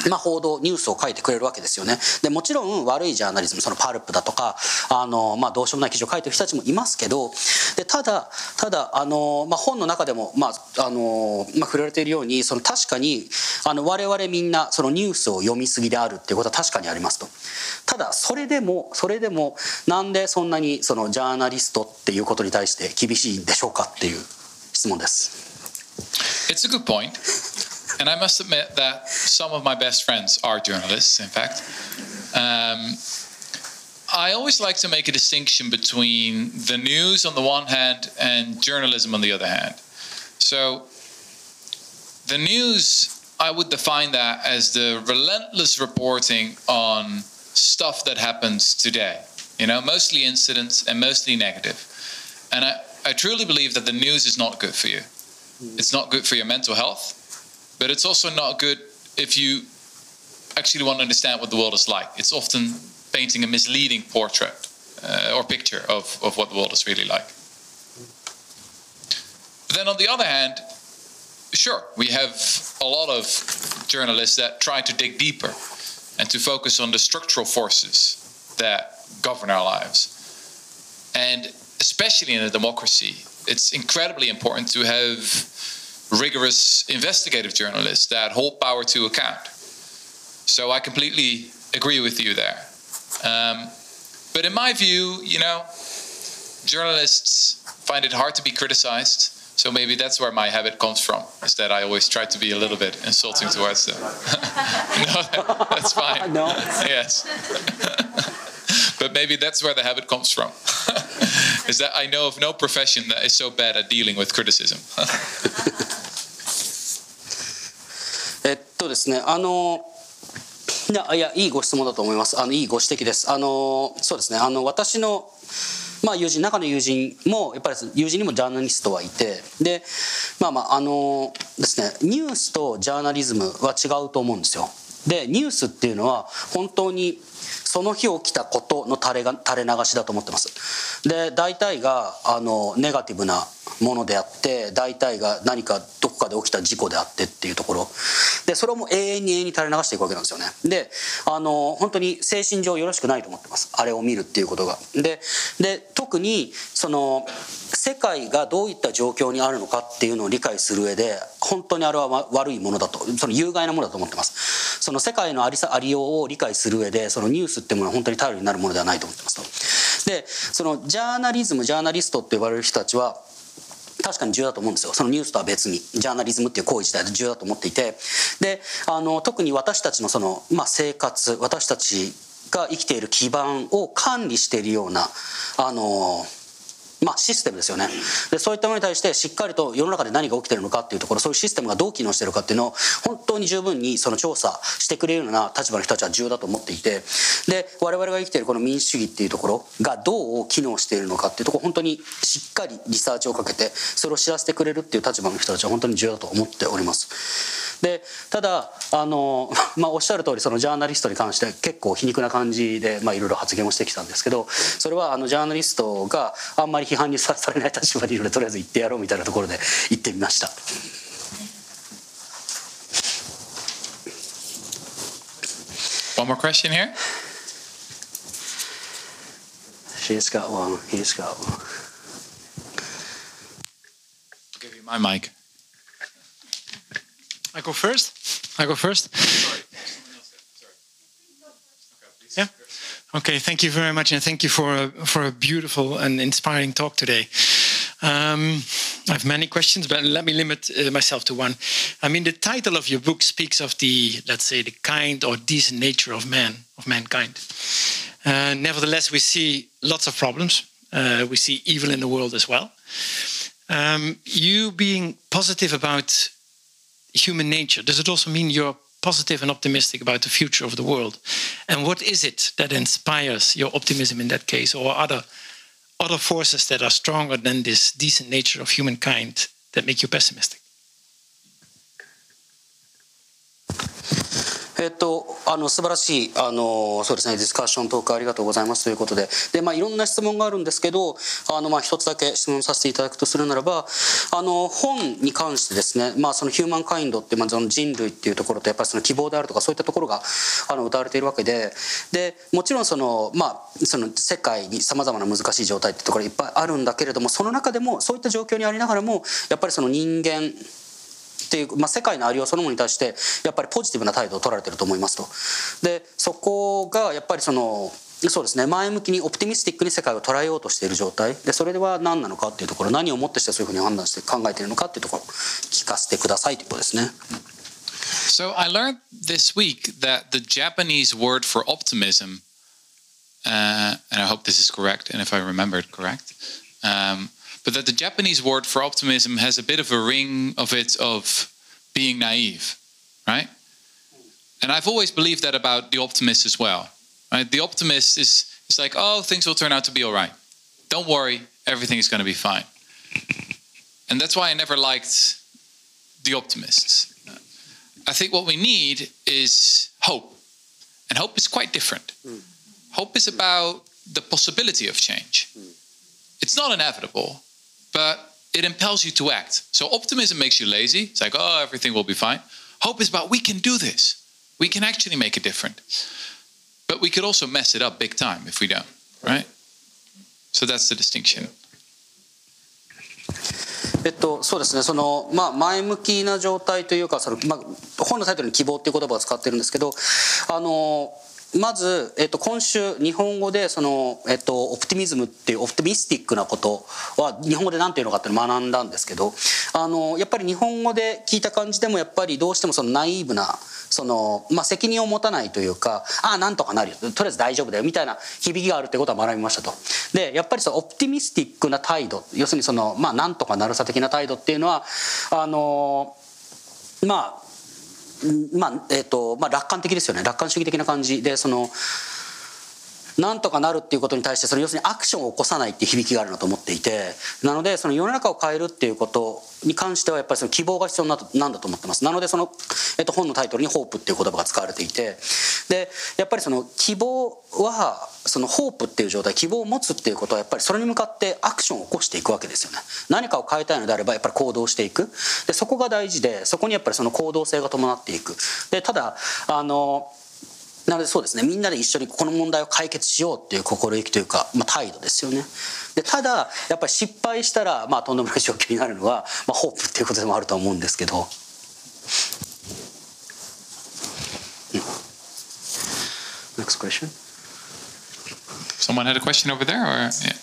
まあ、報道ニュースを書いてくれるわけですよね。でもちろん悪いジャーナリズムそのパルプだとかあの、まあ、どうしようもない記事を書いてる人たちもいますけどでただただあの、まあ、本の中でも、まああのまあ、触れられているようにその確かにあの我々みんなそのニュースを読みすぎであるっていうことは確かにありますと。ただそれでもそれでもなんでそんなにそのジャーナリストっていうことに対して厳しいんでしょうかっていう質問です。It's a good point. And I must admit that some of my best friends are journalists, in fact. Um, I always like to make a distinction between the news on the one hand and journalism on the other hand. So, the news, I would define that as the relentless reporting on stuff that happens today. You know, mostly incidents and mostly negative. And I, I truly believe that the news is not good for you. It's not good for your mental health, but it's also not good if you actually want to understand what the world is like. It's often painting a misleading portrait uh, or picture of, of what the world is really like. But then on the other hand, sure, we have a lot of journalists that try to dig deeper and to focus on the structural forces that govern our lives. And especially in a democracy, it's incredibly important to have rigorous investigative journalists that hold power to account. So I completely agree with you there. Um, but in my view, you know, journalists find it hard to be criticized. So maybe that's where my habit comes from, is that I always try to be a little bit insulting towards them. no, that, that's fine. No. Yes. but maybe that's where the habit comes from. is that I know of no profession that is so bad at dealing with criticism. っとですねあのいやいやいいご質問だと思います。あのいいご指摘です。あのそうですね。あの私のまあ友人中の友人もやっぱり友人にもジャーナリストはいてでまあまああのですねニュースとジャーナリズムは違うと思うんですよ。でニュースっていうのは本当にその日起きたことの垂れが垂れ流しだと思ってます。で大体があのネガティブなものであって大体が何かどこかで起きた事故であってっていうところ。でそれをもう永遠に永遠に垂れ流していくわけなんですよね。であの本当に精神上よろしくないと思ってます。あれを見るっていうことが。でで特にその世界がどういった状況にあるのかっていうのを理解する上で本当にあれは悪いものだとその有害なものだと思ってます。その世界のありさありようを理解する上でそのニュースっていうものは本当に頼りになるものではないと思ってますと。でそのジャーナリズムジャーナリストって呼ばれる人たちは確かに重要だと思うんですよ。そのニュースとは別に。ジャーナリズムっていう行為自体で重要だと思っていて。であの特に私たちのその、まあ、生活私たちが生きている基盤を管理しているようなあのまあ、システムですよね。でそういったものに対してしっかりと世の中で何が起きてるのかっていうところそういうシステムがどう機能してるかっていうのを本当に十分にその調査してくれるような立場の人たちは重要だと思っていてで我々が生きているこの民主主義っていうところがどう機能しているのかっていうところ本当にしっかりリサーチをかけてそれを知らせてくれるっていう立場の人たちは本当に重要だと思っております。でただあの、まあ、おっしゃる通りそのジャーナリストに関して結構皮肉な感じでいろいろ発言をしてきたんですけどそれはあのジャーナリストがあんまり批判にさされない立場にいるのでとりあえず言ってやろうみたいなところで言ってみました。One more question here. She's got one. He's got one. I'll give you my mic. I go first. I go first. Yeah. Okay. Thank you very much, and thank you for a, for a beautiful and inspiring talk today. Um, I have many questions, but let me limit uh, myself to one. I mean, the title of your book speaks of the, let's say, the kind or decent nature of man, of mankind. Uh, nevertheless, we see lots of problems. Uh, we see evil in the world as well. Um, you being positive about human nature, does it also mean you're positive and optimistic about the future of the world? And what is it that inspires your optimism in that case, or other other forces that are stronger than this decent nature of humankind that make you pessimistic? えっと、あの素晴らしいあのそうですねディスカッショントークありがとうございます。ということで。で、まあ、いろんな質問があるんですけどあの、まあ、一つだけ質問させていただくとするならばあの本に関してですね、まあ、そのヒューマンカインドって、まあ、その人類っていうところとやっぱりその希望であるとかそういったところがあの歌われているわけで。でもちろんその、まあ、その世界にさまざまな難しい状態っていうところいっぱいあるんだけれどもその中でもそういった状況にありながらもやっぱりその人間っていう、まあ、世界のありようそのものに対してやっぱりポジティブな態度を取られてると思いますと。でそこがやっぱりそのそうですね前向きにオプティミスティックに世界を捉えようとしている状態でそれでは何なのかっていうところ何をもってしてそういうふうに判断して考えているのかっていうところ聞かせてくださいということですね。So I learned this week that the Japanese word for optimism, uh, and I hope this is correct, and if I remember it correct, um, but that the Japanese word for optimism has a bit of a ring of it of being naive, right? And I've always believed that about the optimist as well. Right? The optimist is is like, oh, things will turn out to be all right. Don't worry, everything is going to be fine. And that's why I never liked the optimists. I think what we need is hope. And hope is quite different. Mm. Hope is about the possibility of change. Mm. It's not inevitable, but it impels you to act. So optimism makes you lazy. It's like, oh, everything will be fine. Hope is about we can do this. We can actually make a difference. But we could also mess it up big time if we don't, right? So that's the distinction. えっと、そうですねその、まあ、前向きな状態というかその、まあ、本のタイトルに「希望」っていう言葉を使ってるんですけどあの まず、えっと、今週日本語でその、えっと、オプティミズムっていうオプティミスティックなことは日本語で何て言うのかっての学んだんですけどあのやっぱり日本語で聞いた感じでもやっぱりどうしてもそのナイーブなその、まあ、責任を持たないというかああなんとかなるよとりあえず大丈夫だよみたいな響きがあるってことは学びましたと。でやっぱりそのオプティミスティックな態度要するにその、まあ、なんとかなるさ的な態度っていうのはあのまあまあえーとまあ、楽観的ですよね。楽観主義的な感じでそのなんとかなるっていうことに対してその要するにアクションを起こさないっていう響きがあるなと思っていてなのでその世の中を変えるっていうことに関してはやっぱりその希望が必要なんだと思ってます。なのでその、えっと、本のタイトルに「ホープ」っていう言葉が使われていてでやっぱりその希望はそのホープっていう状態希望を持つっていうことはやっぱりそれに向かってアクションを起こしていくわけですよね。何かを変えたいのであればやっぱり行動していく。でそこが大事でそこにやっぱりその行動性が伴っていく。でただあのなのでそうですねみんなで一緒にこの問題を解決しようっていう心意気というか、まあ、態度ですよねでただやっぱり失敗したら、まあ、とんでもない状況になるのは、まあ、ホープっていうことでもあると思うんですけど。Next question? Someone had a question over there, or yeah.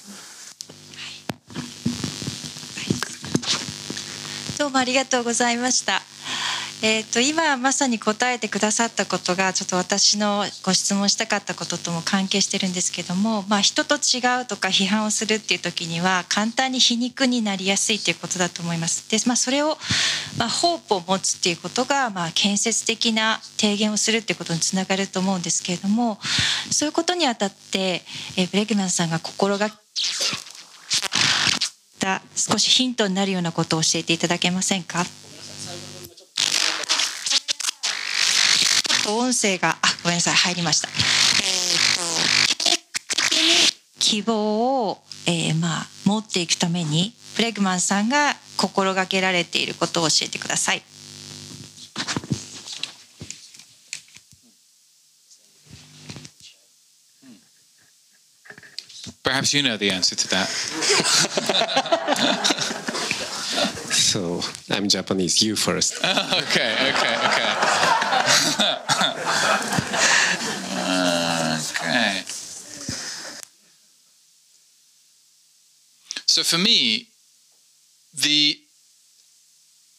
どうもありがとうございました。えーと、今まさに答えてくださったことがちょっと私のご質問したかったこととも関係してるんですけども、まあ、人と違うとか批判をするっていう時には簡単に皮肉になりやすいっていうことだと思います。で、まあ、それを、まあ、ホープを持つっていうことが、まあ、建設的な提言をするっていうことにつながると思うんですけれどもそういうことにあたって、えー、ブレグマンさんが心がた少しヒントになるようなことを教えていただけませんか？と音声が、あ、ごめんなさい、入りました。えっ、ー、と、的に希望を、えー、まあ、持っていくために、フレグマンさんが心がけられていることを教えてください。Perhaps you know the answer to that. so I'm Japanese. You first. okay, okay, okay. okay. So for me, the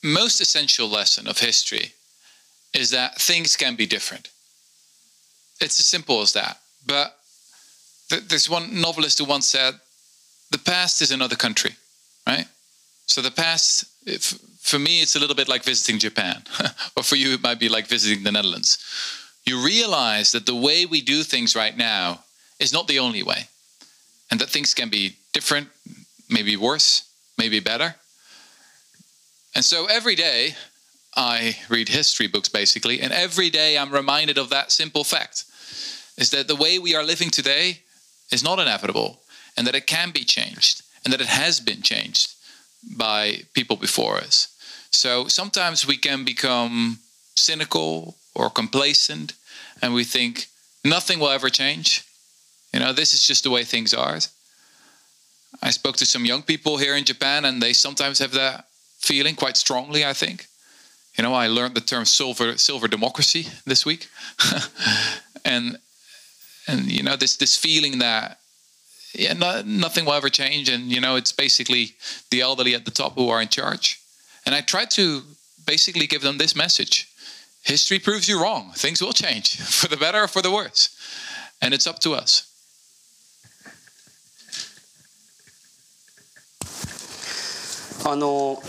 most essential lesson of history is that things can be different. It's as simple as that. But th- there's one novelist who once said, "The past is another country," right? So the past, for me, it's a little bit like visiting Japan, or for you, it might be like visiting the Netherlands. You realize that the way we do things right now is not the only way, and that things can be different, maybe worse, maybe better. And so every day, I read history books basically, and every day I'm reminded of that simple fact is that the way we are living today is not inevitable, and that it can be changed, and that it has been changed by people before us. So sometimes we can become cynical or complacent, and we think nothing will ever change. You know, this is just the way things are. I spoke to some young people here in Japan, and they sometimes have that feeling quite strongly, I think. You know, I learned the term silver silver democracy this week, and and you know this this feeling that yeah, no, nothing will ever change, and you know it's basically the elderly at the top who are in charge. And I tried to basically give them this message: history proves you wrong. Things will change for the better or for the worse, and it's up to us. あの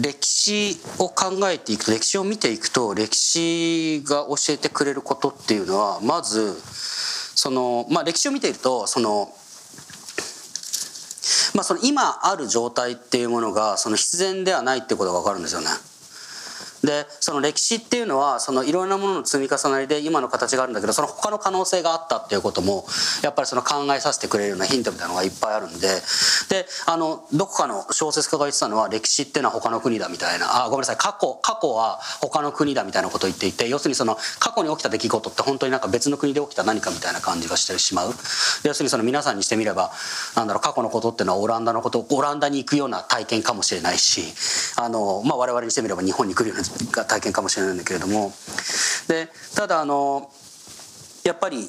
歴史を考えていくと歴史を見ていくと歴史が教えてくれることっていうのはまずその、まあ、歴史を見ているとその、まあ、その今ある状態っていうものがその必然ではないってことが分かるんですよね。でその歴史っていうのはそのいろんなものの積み重なりで今の形があるんだけどその他の可能性があったっていうこともやっぱりその考えさせてくれるようなヒントみたいなのがいっぱいあるんでであのどこかの小説家が言ってたのは歴史っていうのは他の国だみたいなあごめんなさい過去過去は他の国だみたいなことを言っていて要するにその過去に起きた出来事って本当になんか別の国で起きた何かみたいな感じがしてしまう要するにその皆さんにしてみればなんだろう過去のことっていうのはオランダのことオランダに行くような体験かもしれないしあの、まあ、我々にしてみれば日本に来るようなが体験かもしれないんだけれども。でただあのやっぱり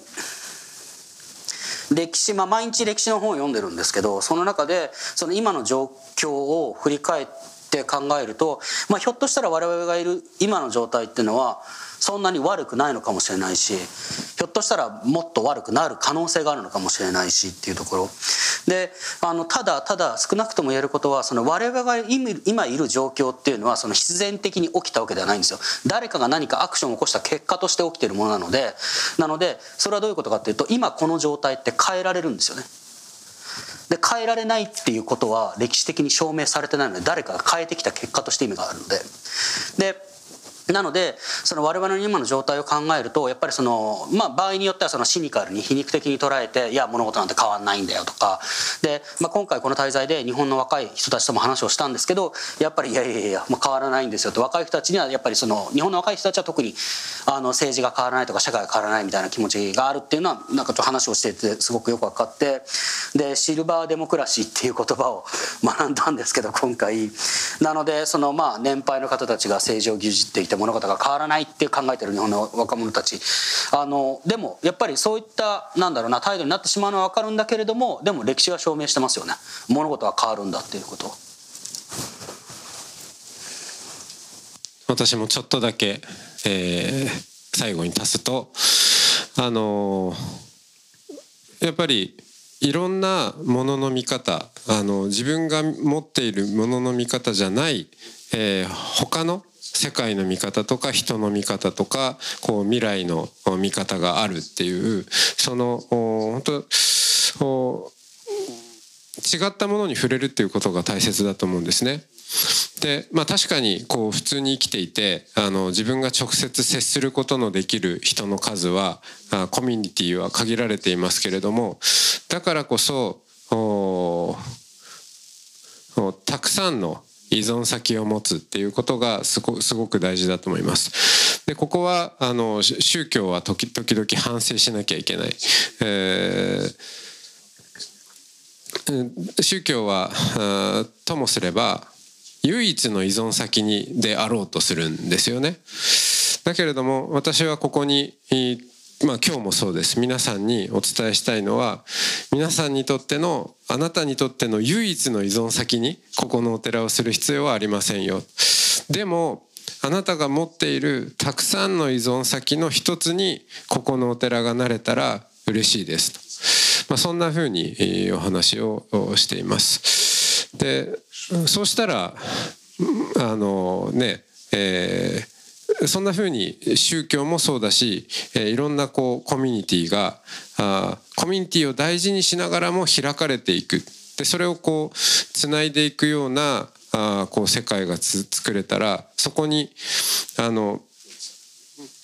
歴史、まあ、毎日歴史の本を読んでるんですけどその中でその今の状況を振り返って考えると、まあ、ひょっとしたら我々がいる今の状態っていうのはそんなに悪くないのかもしれないしひょっとしたらもっと悪くなる可能性があるのかもしれないしっていうところ。であのただただ少なくとも言えることはその我々が今いる状況っていうのはその必然的に起きたわけではないんですよ。誰かが何かアクションを起こした結果として起きてるものなのでなのでそれはどういうことかっていうと今この状態って変えられるんですよね。で変えられないっていうことは歴史的に証明されてないので誰かが変えてきた結果として意味があるので。でなのでその我々の今の状態を考えるとやっぱりその、まあ、場合によってはそのシニカルに皮肉的に捉えていや物事なんて変わんないんだよとか。で、まあ、今回この滞在で日本の若い人たちとも話をしたんですけどやっぱりいやいやいやもう変わらないんですよと。若い人たちにはやっぱりその日本の若い人たちは特にあの政治が変わらないとか社会が変わらないみたいな気持ちがあるっていうのはなんかちょっと話をしててすごくよく分かってでシルバーデモクラシーっていう言葉を 学んだんですけど今回。なのでそのまあ年配の方たちが政治を牛耳っていて物事が変わらないって考えてる日本の若者たち。あのでもやっぱりそういったなんだろうな態度になってしまうのは分かるんだけれどもでも歴史は証明してますよね。物事は変わるんだっていうこと。私もちょっとだけ、えー、最後に足すとあのやっぱりいろんなものの見方あの自分が持っているものの見方じゃない、えー、他の世界の見方とか人の見方とかこう未来の見方があるっていうその本当違ったものに触れるっていうことが大切だと思うんですね。でまあ、確かにこう普通に生きていてあの自分が直接接することのできる人の数はあコミュニティは限られていますけれどもだからこそたくさんの依存先を持つっていうことがすごすごく大事だと思います。でここはあの宗教は時々反省しなきゃいけない。えー、宗教はともすれば唯一の依存先にであろうとするんですよね。だけれども私はここにまあ今日もそうです。皆さんにお伝えしたいのは皆さんにとってのあなたにとっての唯一の依存先にここのお寺をする必要はありませんよ。でもあなたが持っているたくさんの依存先の一つにここのお寺がなれたら嬉しいです。と、まあ、そんなふうにお話をしています。でそうしたらあのねえーそんなふうに宗教もそうだし、えいろんなこうコミュニティがあコミュニティを大事にしながらも開かれていく。でそれをこうつないでいくようなあこう世界がつ作れたらそこにあの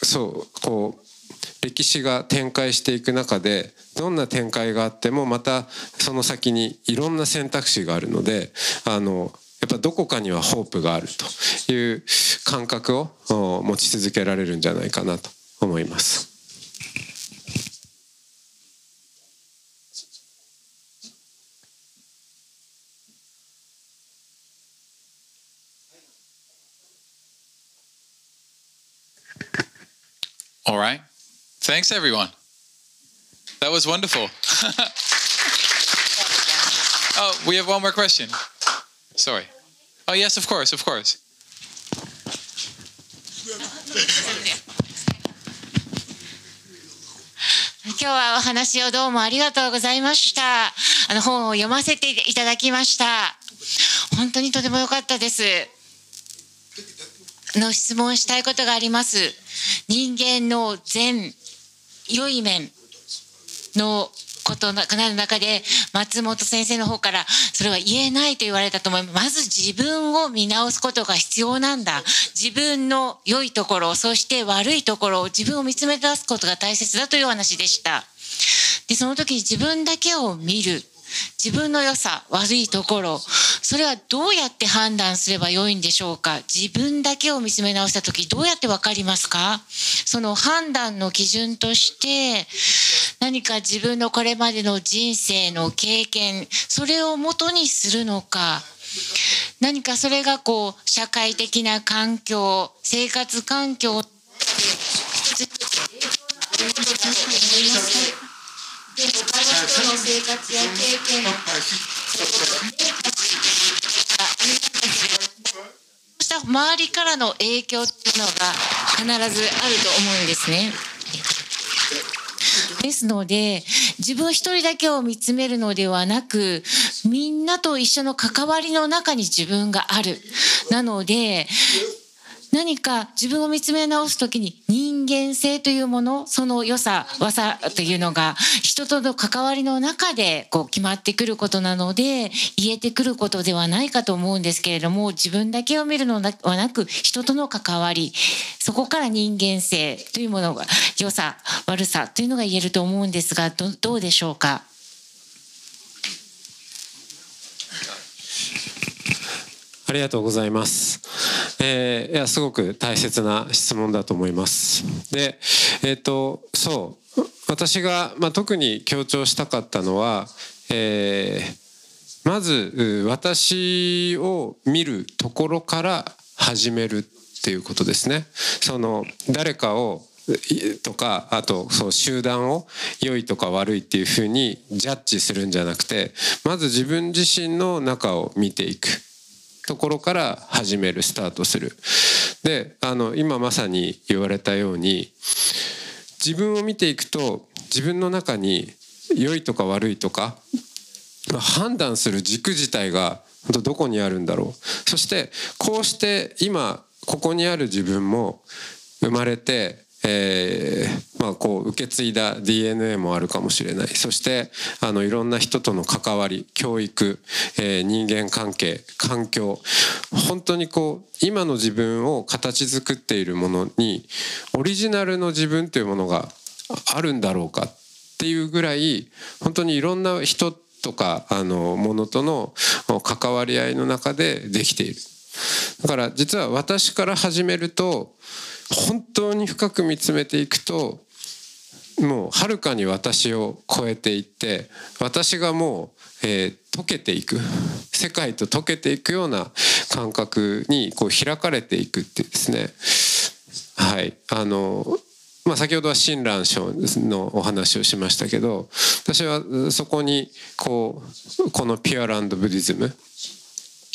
そうこう歴史が展開していく中でどんな展開があってもまたその先にいろんな選択肢があるのであのやっぱどこかにはホープがあるという感覚を持ち続けられるんじゃないかなと思います。All right. Thanks, everyone. That was wonderful. oh, we have one more question. Sorry. Oh, yes, of course, of course. 今日はお話をどうもありがとうございました。あの本を読ませていただきました。本当にとても良かったです。の質問したいことがあります。人間の善、良い面のことの中で松本先生の方からそれは言えないと言われたと思います。まず自分を見直すことが必要なんだ。自分の良いところ、そして悪いところを自分を見つめ出すことが大切だという話でした。で、その時に自分だけを見る。自分の良さ、悪いところ、それはどうやって判断すればよいんでしょうか自分だけを見つめ直した時どうやってわかりますか？その判断の基準として何か自分のこれまでの人生の経験、それをもとにするのか、何かそれがこう社会的な環境、生活環境で他の人の生活や経験そうした周りからの影響っていうのが必ずあると思うんですね。ですので自分一人だけを見つめるのではなくみんなと一緒の関わりの中に自分がある。なので何か自分を見つめ直す時に人間性というものその良さ和さというのが人との関わりの中でこう決まってくることなので言えてくることではないかと思うんですけれども自分だけを見るのではなく人との関わりそこから人間性というものが良さ悪さというのが言えると思うんですがどどうでしょうか？ありがとうございます。えー、いやすごく大切な質問だと思います。で、えっ、ー、とそう私が、まあ、特に強調したかったのは、えー、まず私を見るところから始めるっていうことですね。その誰かをとかあとそう集団を良いとか悪いっていうふうにジャッジするんじゃなくてまず自分自身の中を見ていくところから始めるスタートする。であの今まさに言われたように自分を見ていくと自分の中に良いとか悪いとか判断する軸自体が本当どこにあるんだろうそしてこうして今ここにある自分も生まれてえー、まあ、こう受け継いだ DNA もあるかもしれないそしてあのいろんな人との関わり教育、えー、人間関係環境本当にこう今の自分を形作っているものにオリジナルの自分というものがあるんだろうかっていうぐらい本当にいろんな人とかあのものとの関わり合いの中でできている。だから実は私から始めると本当に深く見つめていくともうはるかに私を超えていって私がもう、えー、溶けていく世界と溶けていくような感覚にこう開かれていくってですね。はい。あのまあ、先ほどは親鸞書のお話をしましたけど私はそこにこうこのピュアランドブディズム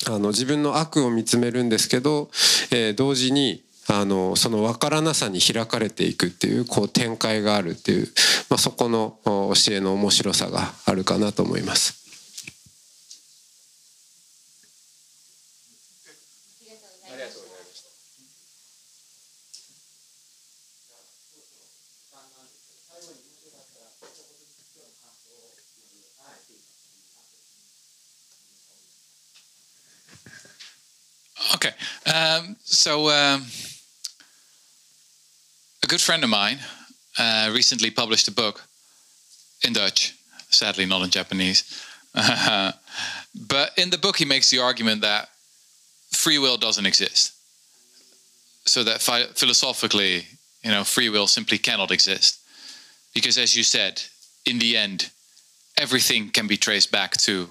あの自分の悪を見つめるんですけど、えー、同時にあのその分からなさに開かれていくっていうこう展開があるっていう、まあ、そこの教えの面白さがあるかなと思います。Okay. Um, so, um, a good friend of mine uh, recently published a book in Dutch, sadly not in Japanese. but in the book, he makes the argument that free will doesn't exist. So that phi- philosophically, you know, free will simply cannot exist. Because as you said, in the end, everything can be traced back to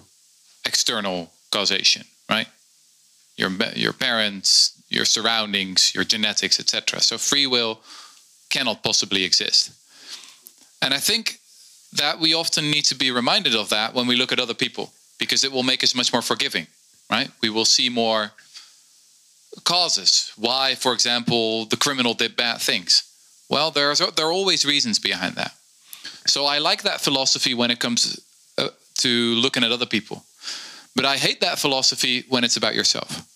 external causation, right? Your your parents, your surroundings, your genetics, etc. So free will cannot possibly exist. And I think that we often need to be reminded of that when we look at other people, because it will make us much more forgiving, right? We will see more causes why, for example, the criminal did bad things. Well, there's there are always reasons behind that. So I like that philosophy when it comes uh, to looking at other people, but I hate that philosophy when it's about yourself.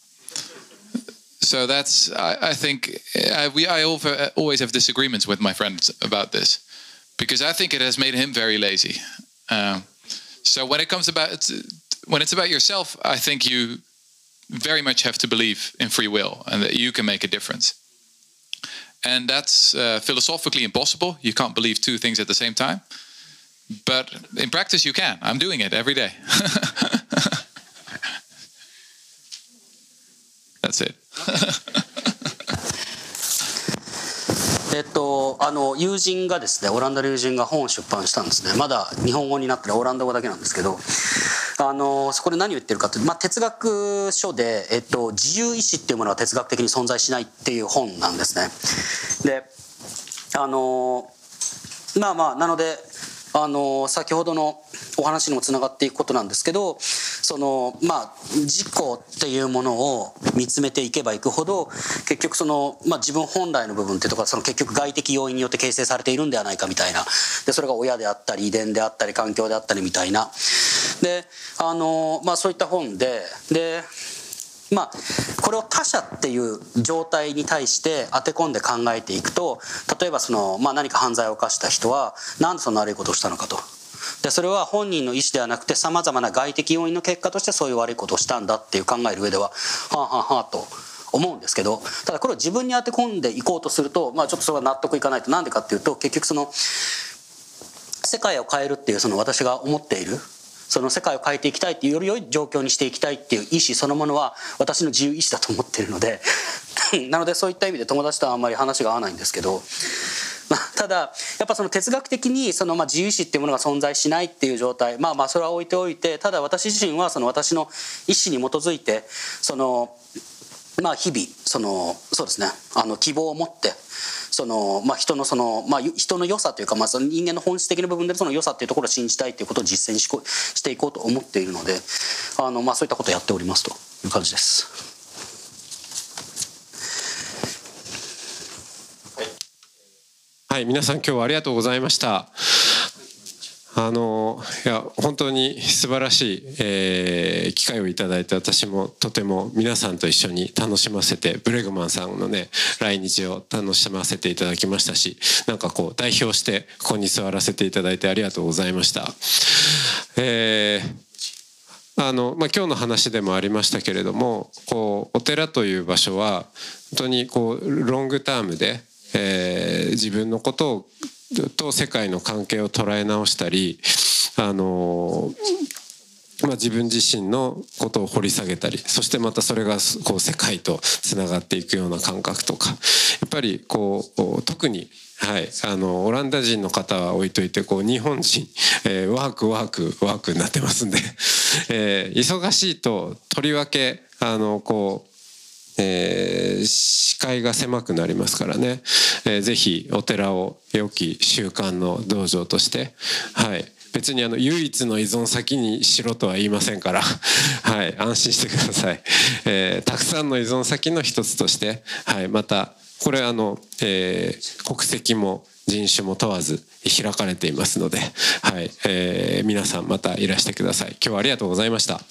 So that's I, I think I, we I over, always have disagreements with my friends about this because I think it has made him very lazy. Um, so when it comes about it's, when it's about yourself, I think you very much have to believe in free will and that you can make a difference. And that's uh, philosophically impossible. You can't believe two things at the same time. But in practice, you can. I'm doing it every day. That's it. えっと、あの友人がですねオランダの友人が本を出版したんですね。まだ日本語になってるオランダ語だけなんですけど。あのそこで何を言ってるかというと、まあ、哲学書で、えっと、自由意志っていうものは哲学的に存在しないっていう本なんですね。であのまあまあなのであの先ほどのお話にもつながっていくことなんですけどそのまあ自己っていうものを見つめていけばいくほど結局その、まあ、自分本来の部分っていうところその結局外的要因によって形成されているんではないかみたいな。でそれが親であったり遺伝であったり環境であったりみたいな。であの、まあ、そういった本ででまあ、これを他者っていう状態に対して当て込んで考えていくと例えばその、まあ、何か犯罪を犯した人は何でそんな悪いことをしたのかと。でそれは本人の意思ではなくてさまざまな外的要因の結果としてそういう悪いことをしたんだっていう考える上でははあはあはあと。思うんですけどただこれを自分に当て込んでいこうとすると、まあ、ちょっとそれは納得いかないと。なんでかっていうと結局その世界を変えるっていうその私が思っているその世界を変えていきたいっていうより良い状況にしていきたいっていう意思そのものは私の自由意志だと思ってるので なのでそういった意味で友達とはあんまり話が合わないんですけど、まあ、ただやっぱその哲学的にそのまあ自由意志っていうものが存在しないっていう状態まあまあそれは置いておいてただ私自身はその私の意思に基づいてそのまあ日々そのそうですねあの希望を持ってその、まあ、人のその、まあ、人の良さというか、まあ、その人間の本質的な部分でその良さっていうところを信じたいということを実践しこしていこうと思っているのであの、まあ、そういったことをやっておりますという感じです。はい、皆さん今日はありがとうございました。あのいや本当に素晴らしい、えー機会をいただいて私もとても皆さんと一緒に楽しませてブレグマンさんのね来日を楽しませていただきましたしなんかこう代表してここに座らせていただいてありがとうございました。えーあのまあ、今日の話でもありましたけれどもこうお寺という場所は本当にこうロングタームで、えー自分のことをと世界の関係を捉え直したりあのまあ、自分自身のことを掘り下げたりそしてまたそれがこう世界とつながっていくような感覚とかやっぱりこう特に、はい、あのオランダ人の方は置いといてこう日本人、えーワークワークワークになってますんで、えー忙しいととりわけあのこうえー視界が狭くなりますからね、えーぜひお寺を良き習慣の道場として、はい、別にあの唯一の依存先にしろとは言いませんから、はい、安心してください、えーたくさんの依存先の一つとして、はい、またこれあの、えー国籍も人種も問わず開かれていますので、はい。えー皆さんまたいらしてください。今日はありがとうございました。